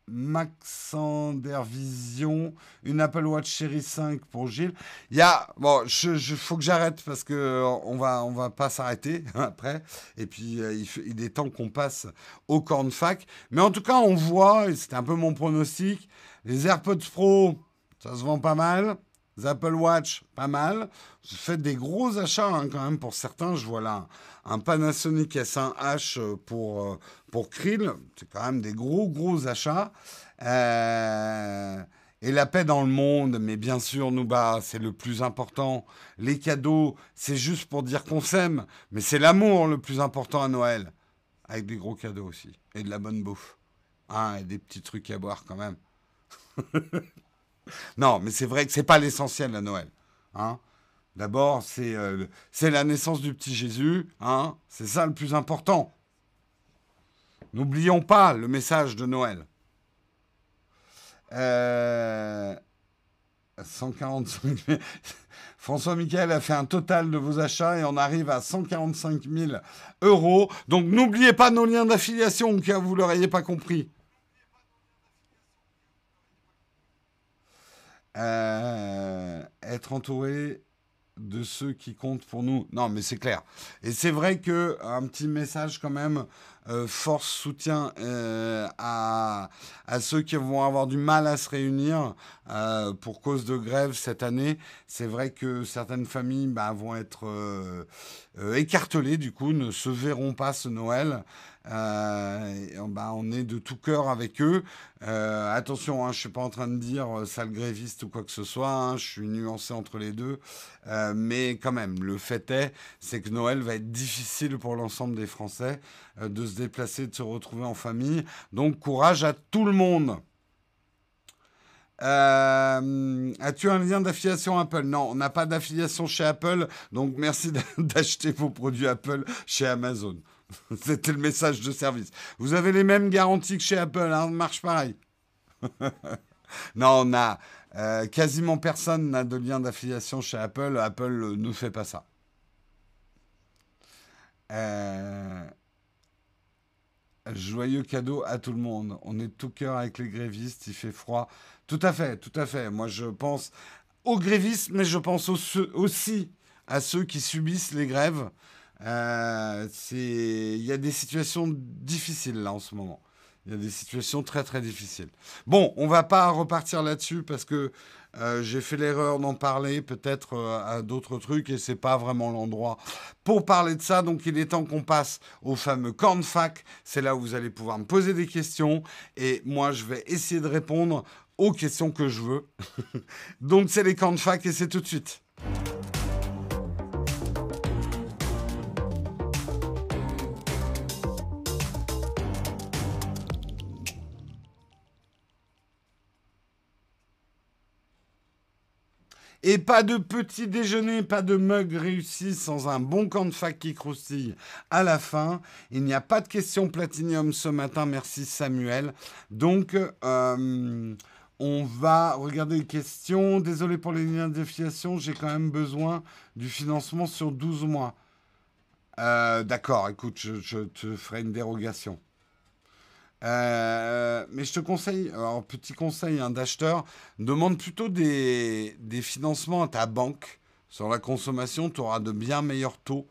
Maxander Vision, une Apple Watch Série 5 pour Gilles. Il y a bon, je, faut que j'arrête parce que on va on va pas s'arrêter après. Et puis euh, il, est temps qu'on passe au cornfac. Mais en tout cas, on voit, et c'était un peu mon pronostic, les AirPods Pro, ça se vend pas mal. Apple Watch, pas mal. Je fais des gros achats hein, quand même pour certains. Je vois là un Panasonic S1H pour, euh, pour Krill. C'est quand même des gros, gros achats. Euh, et la paix dans le monde, mais bien sûr, nous, bah, c'est le plus important. Les cadeaux, c'est juste pour dire qu'on s'aime, mais c'est l'amour le plus important à Noël. Avec des gros cadeaux aussi. Et de la bonne bouffe. Hein, et des petits trucs à boire quand même. non, mais c'est vrai que c'est pas l'essentiel à Noël. Hein D'abord, euh, c'est la naissance du petit Jésus. Hein c'est ça le plus important. N'oublions pas le message de Noël. 145 euh, François Michael a fait un total de vos achats et on arrive à 145 000 euros. Donc n'oubliez pas nos liens d'affiliation au vous ne l'auriez pas compris. Être entouré de ceux qui comptent pour nous. Non, mais c'est clair. Et c'est vrai que un petit message quand même, euh, force soutien euh, à, à, ceux qui vont avoir du mal à se réunir euh, pour cause de grève cette année. C'est vrai que certaines familles bah, vont être écartelées, du coup, ne se verront pas ce Noël. Euh, bah, on est de tout cœur avec eux. Euh, attention, hein, je ne suis pas en train de dire euh, sale gréviste ou quoi que ce soit. Hein, je suis nuancé entre les deux. mais quand même, le fait est, c'est que Noël va être difficile pour l'ensemble des Français de se déplacer, de se retrouver en famille. Donc courage à tout le monde. As-tu un lien d'affiliation Apple? Non, on n'a pas d'affiliation chez Apple, donc merci d'acheter vos produits Apple chez Amazon. C'était le message de service. Vous avez les mêmes garanties que chez Apple, hein, marche pareil. non, on a euh, quasiment personne n'a de lien d'affiliation chez Apple. Apple ne fait pas ça. Euh, joyeux cadeau à tout le monde. On est tout cœur avec les grévistes. Il fait froid. Tout à fait, tout à fait. Moi, je pense aux grévistes, mais je pense aussi à ceux qui subissent les grèves. Euh, il y a des situations difficiles là en ce moment. Il y a des situations très très difficiles. Bon, on va pas repartir là-dessus parce que euh, j'ai fait l'erreur d'en parler peut-être euh, à d'autres trucs et c'est pas vraiment l'endroit pour parler de ça. Donc il est temps qu'on passe au fameux camp de fac. C'est là où vous allez pouvoir me poser des questions et moi je vais essayer de répondre aux questions que je veux. Donc c'est les camps de fac et c'est tout de suite. Et pas de petit déjeuner, pas de mug réussi sans un bon camp de fac qui croustille à la fin. Il n'y a pas de question platinium ce matin, merci Samuel. Donc, euh, on va regarder les questions. Désolé pour les liens d'affiliation, j'ai quand même besoin du financement sur 12 mois. Euh, d'accord, écoute, je te ferai une dérogation. Euh, mais je te conseille, alors petit conseil hein, d'acheteur, demande plutôt des, financements à ta banque sur la consommation. Tu auras de bien meilleurs taux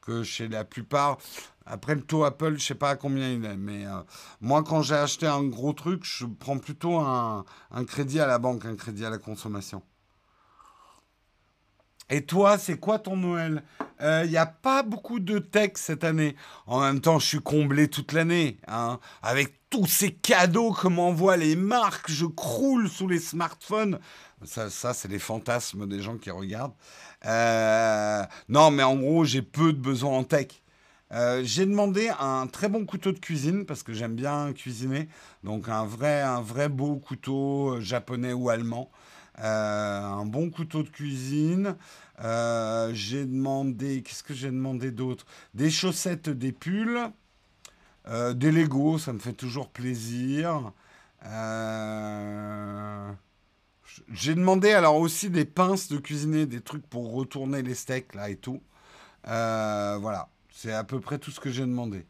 que chez la plupart. Après le taux Apple, je sais pas à combien il est, mais euh, moi quand j'ai acheté un gros truc, je prends plutôt un crédit à la banque, un crédit à la consommation. Et toi, c'est quoi ton Noël? Il euh, n'y a pas beaucoup de tech cette année. En même temps, je suis comblé toute l'année. Hein. Avec tous ces cadeaux que m'envoient les marques, je croule sous les smartphones. Ça, ça c'est les fantasmes des gens qui regardent. Euh, non, mais en gros, j'ai peu de besoins en tech. Euh, j'ai demandé un très bon couteau de cuisine parce que j'aime bien cuisiner. Donc un vrai, un vrai beau couteau japonais ou allemand. Un bon couteau de cuisine. Euh, j'ai demandé, qu'est-ce que j'ai demandé d'autre? Des chaussettes, des pulls, euh, des Lego, ça me fait toujours plaisir. J'ai demandé alors aussi des pinces de cuisiner, des trucs pour retourner les steaks là et tout. voilà, c'est à peu près tout ce que j'ai demandé.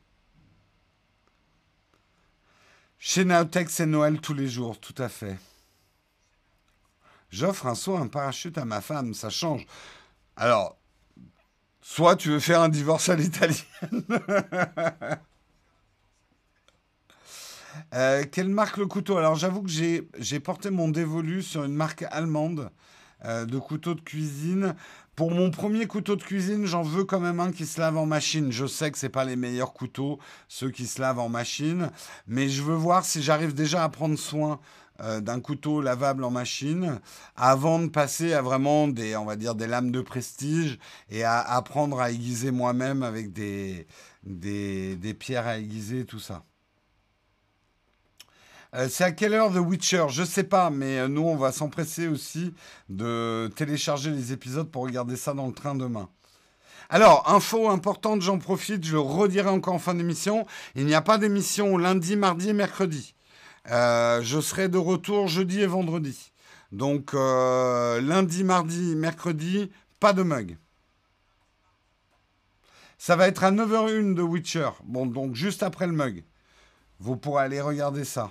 Chez Naotech, c'est Noël tous les jours, tout à fait. J'offre un saut, un parachute à ma femme, ça change. Alors, soit tu veux faire un divorce à l'italienne. Euh, quelle marque le couteau? Alors j'avoue que j'ai porté mon dévolu sur une marque allemande euh, de couteau de cuisine. Pour mon premier couteau de cuisine, j'en veux quand même un qui se lave en machine. Je sais que ce pas les meilleurs couteaux, ceux qui se lavent en machine, mais je veux voir si j'arrive déjà à prendre soin euh, d'un couteau lavable en machine avant de passer à vraiment des, on va dire, des lames de prestige et à apprendre à aiguiser moi-même avec des, des, pierres à aiguiser, tout ça. Euh, c'est à quelle heure The Witcher? Je sais pas, mais euh, nous, on va s'empresser aussi de télécharger les épisodes pour regarder ça dans le train demain. Alors, info importante, j'en profite, je le redirai encore en fin d'émission. Il n'y a pas d'émission lundi, mardi et mercredi. Euh, je serai de retour jeudi et vendredi. Donc euh, lundi, mardi, mercredi, pas de mug. Ça va être à 9h01 de Witcher. Bon, donc juste après le mug. Vous pourrez aller regarder ça.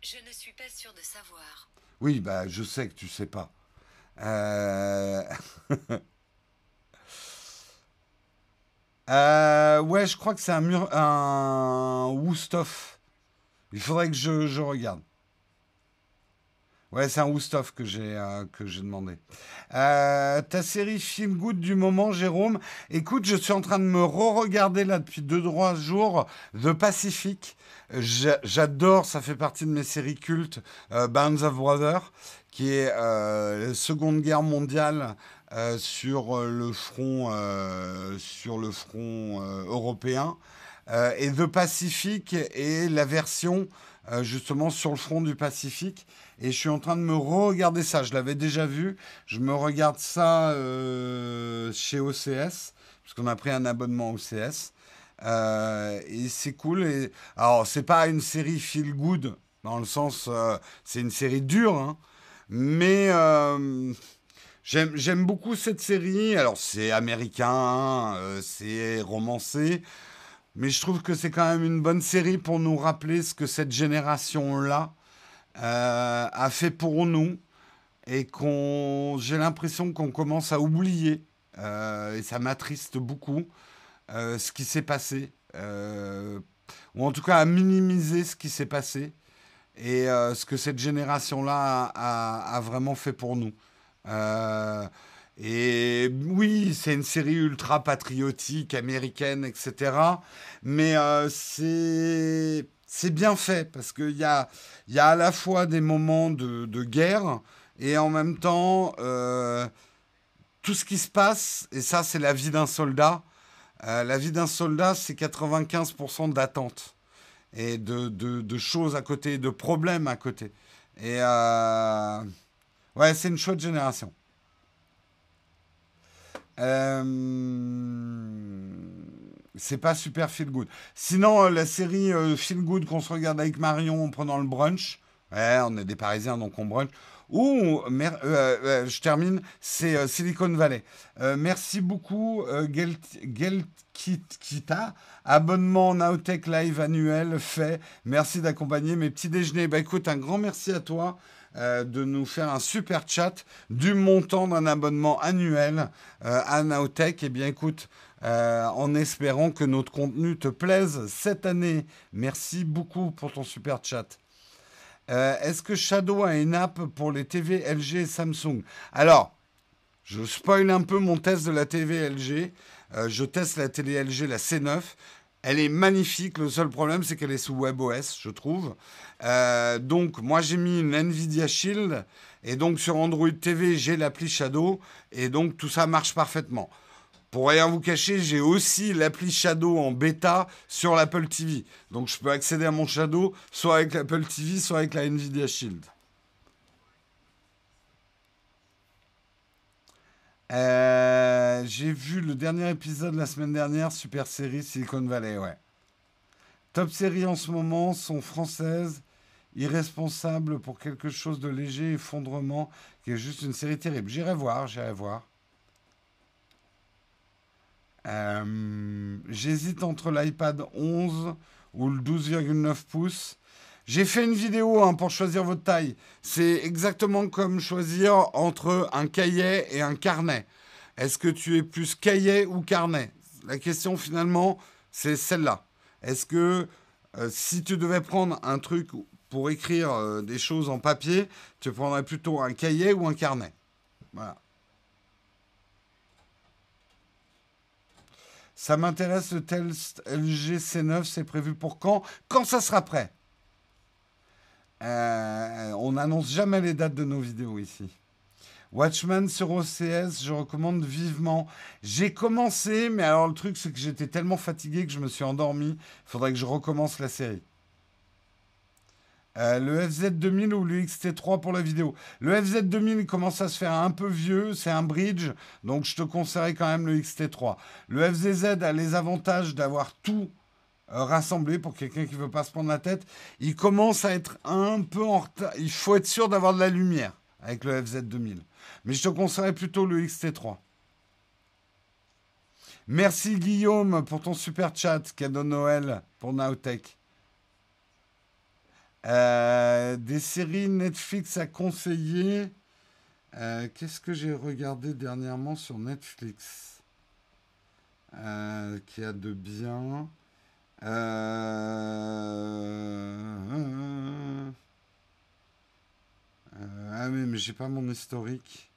Je ne suis pas sûr de savoir. Oui, bah je sais que tu sais pas. Euh... euh... ouais, je crois que c'est un mur, un Wusthof. Il faudrait que je, regarde. Ouais, c'est un j'ai euh, que j'ai demandé. Euh, ta série Film Good du moment, Jérôme. Écoute, je suis en train de me re-regarder là depuis deux trois jours The Pacific. J'adore, ça fait partie de mes séries cultes. Euh, Bands of Brothers, qui est la Seconde Guerre mondiale sur le front sur le front européen. Euh, et The Pacific est la version euh, justement sur le front du Pacifique. Et je suis en train de me re-regarder ça. Je l'avais déjà vu. Je me regarde ça euh, chez OCS, puisqu'on a pris un abonnement OCS. et c'est cool. Et, alors, c'est pas une série feel good, dans le sens, c'est une série dure, hein. mais j'aime beaucoup cette série. Alors, c'est américain, c'est romancé. Mais je trouve que c'est quand même une bonne série pour nous rappeler ce que cette génération-là euh, a fait pour nous et qu'on, j'ai l'impression qu'on commence à oublier, euh, et ça m'attriste beaucoup, euh, ce qui s'est passé ou en tout cas à minimiser ce qui s'est passé et ce que cette génération-là a, vraiment fait pour nous. Et oui, c'est une série ultra patriotique, américaine, etc. Mais euh, c'est bien fait parce qu'il y a, y a à la fois des moments de, de guerre et en même temps euh, tout ce qui se passe, et ça c'est la vie d'un soldat. Euh, la vie d'un soldat, c'est 95% d'attente et de, de, choses à côté, de problèmes à côté. Et ouais, c'est une chouette génération. Euh, c'est pas super feel good. Sinon, euh, la série euh, feel good qu'on se regarde avec Marion en prenant le brunch. Ouais, on est des Parisiens donc on brunch. Euh, je termine, c'est Silicon Valley. Merci beaucoup, Gelkita. Abonnement Nowtech Live annuel fait. Merci d'accompagner mes petits déjeuners. Bah écoute, un grand merci à toi euh, de nous faire un super chat du montant d'un abonnement annuel euh, à Nowtech. Eh bien écoute, euh, en espérant que notre contenu te plaise cette année. Merci beaucoup pour ton super chat. Est-ce que Shadow a une app pour les TV LG et Samsung? Alors, je spoil un peu mon test de la TV LG. Je teste la télé LG, la C9. Elle est magnifique. Le seul problème, c'est qu'elle est sous WebOS, je trouve. Euh, donc, moi, j'ai mis une Nvidia Shield. Et donc, sur Android TV, j'ai l'appli Shadow. Et donc, tout ça marche parfaitement. Pour rien vous cacher, j'ai aussi l'appli Shadow en bêta sur l'Apple TV. Donc je peux accéder à mon Shadow soit avec l'Apple TV, soit avec la Nvidia Shield. Euh, j'ai vu le dernier épisode la semaine dernière, super série Silicon Valley, ouais. Top série en ce moment sont françaises, irresponsables pour quelque chose de léger, effondrement, qui est juste une série terrible. J'irai voir, j'irai voir. Euh, J'hésite entre l'iPad 11 ou le 12,9 pouces. J'ai fait une vidéo hein, pour choisir votre taille. C'est exactement comme choisir entre un cahier et un carnet. Est-ce que tu es plus cahier ou carnet? La question finalement, c'est celle-là. Est-ce que euh, si tu devais prendre un truc pour écrire euh, des choses en papier, tu prendrais plutôt un cahier ou un carnet? Voilà. Ça m'intéresse le test LG C9, c'est prévu pour quand? Quand ça sera prêt? Euh, On n'annonce jamais les dates de nos vidéos ici. Watchmen sur OCS, je recommande vivement. J'ai commencé, mais alors le truc c'est que j'étais tellement fatigué que je me suis endormi. Il faudrait que je recommence la série. Euh, le FZ2000 ou le XT3 pour la vidéo. Le FZ2000 commence à se faire un peu vieux, c'est un bridge, donc je te conseillerais quand même le XT3. Le FZZ a les avantages d'avoir tout euh, rassemblé pour quelqu'un qui veut pas se prendre la tête. Il commence à être un peu en retard. Il faut être sûr d'avoir de la lumière avec le FZ2000. Mais je te conseillerais plutôt le XT3. Merci Guillaume pour ton super chat, cadeau Noël pour Nowtech. Euh, des séries Netflix à conseiller. Euh, Qu'est-ce que j'ai regardé dernièrement sur Netflix? Euh, Qui a de bien euh, Ah oui, mais j'ai pas mon historique.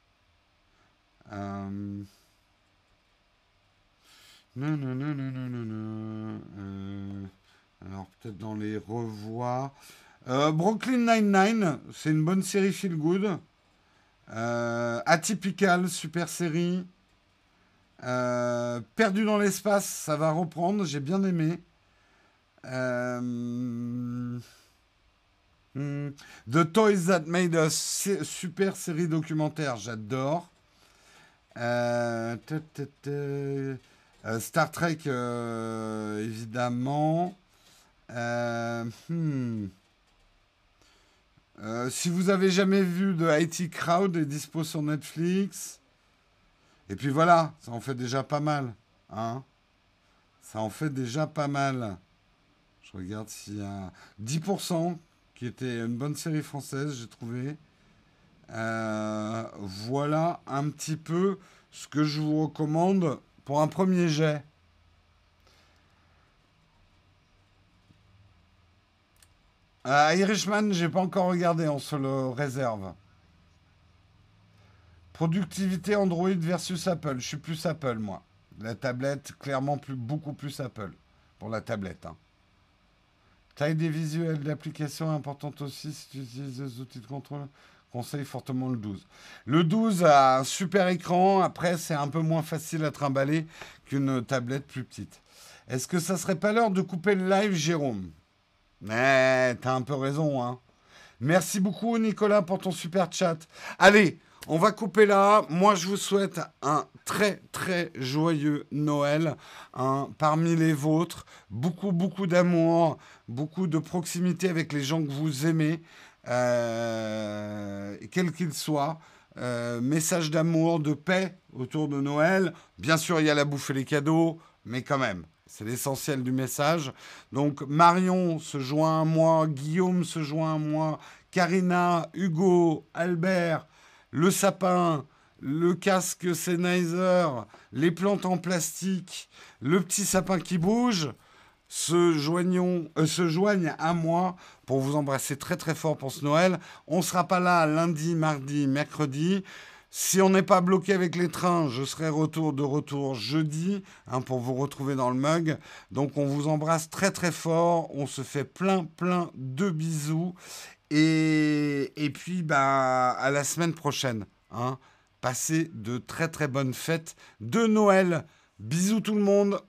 Euh, Non, non, non, non, non, non. Euh, alors peut-être dans les revoirs. Euh, Brooklyn Nine-Nine, c'est une bonne série feel good. Atypical, super série. Perdu dans l'espace, ça va reprendre, j'ai bien aimé. Euh, hmm, The Toys That Made Us, super série documentaire, j'adore. Euh, euh, Star Trek, évidemment. Hmm. Si vous avez jamais vu de IT Crowd, est dispo sur Netflix. Et puis voilà, ça en fait déjà pas mal. Hein ça en fait déjà pas mal. Regarde s'il y a 10%, qui était une bonne série française, j'ai trouvé. Euh, voilà un petit peu ce que je vous recommande pour un premier jet. Euh, Irishman, j'ai pas encore regardé, on se le réserve. Productivité Android versus Apple. Je suis plus Apple, moi. La tablette, clairement plus, beaucoup plus Apple pour la tablette. Hein. Taille des visuels d'application importante aussi si tu utilises des outils de contrôle? Conseille fortement le 12. Le 12 a un super écran. Après, c'est un peu moins facile à trimballer qu'une tablette plus petite. Est-ce que ça serait pas l'heure de couper le live, Jérôme? Mais t'as un peu raison, hein. Merci beaucoup, Nicolas, pour ton super chat. Allez, on va couper là. Moi, je vous souhaite un très, très joyeux Noël, hein, parmi les vôtres. Beaucoup, beaucoup d'amour, beaucoup de proximité avec les gens que vous aimez, euh, quels qu'ils soient. Euh, message d'amour, de paix autour de Noël. Bien sûr, il y a la bouffe et les cadeaux, mais quand même, c'est l'essentiel du message. Donc, Marion se joint à moi, Guillaume se joint à moi, Karina, Hugo, Albert, le sapin, le casque Sennheiser, les plantes en plastique, le petit sapin qui bouge, se, joignons, euh, se joignent à moi pour vous embrasser très très fort pour ce Noël. On ne sera pas là lundi, mardi, mercredi. Si on n'est pas bloqué avec les trains, je serai retour de retour jeudi hein, pour vous retrouver dans le mug. Donc on vous embrasse très très fort. On se fait plein plein de bisous. Et, puis, bah, à la semaine prochaine. Hein. Passez de très très bonnes fêtes de Noël. Bisous tout le monde.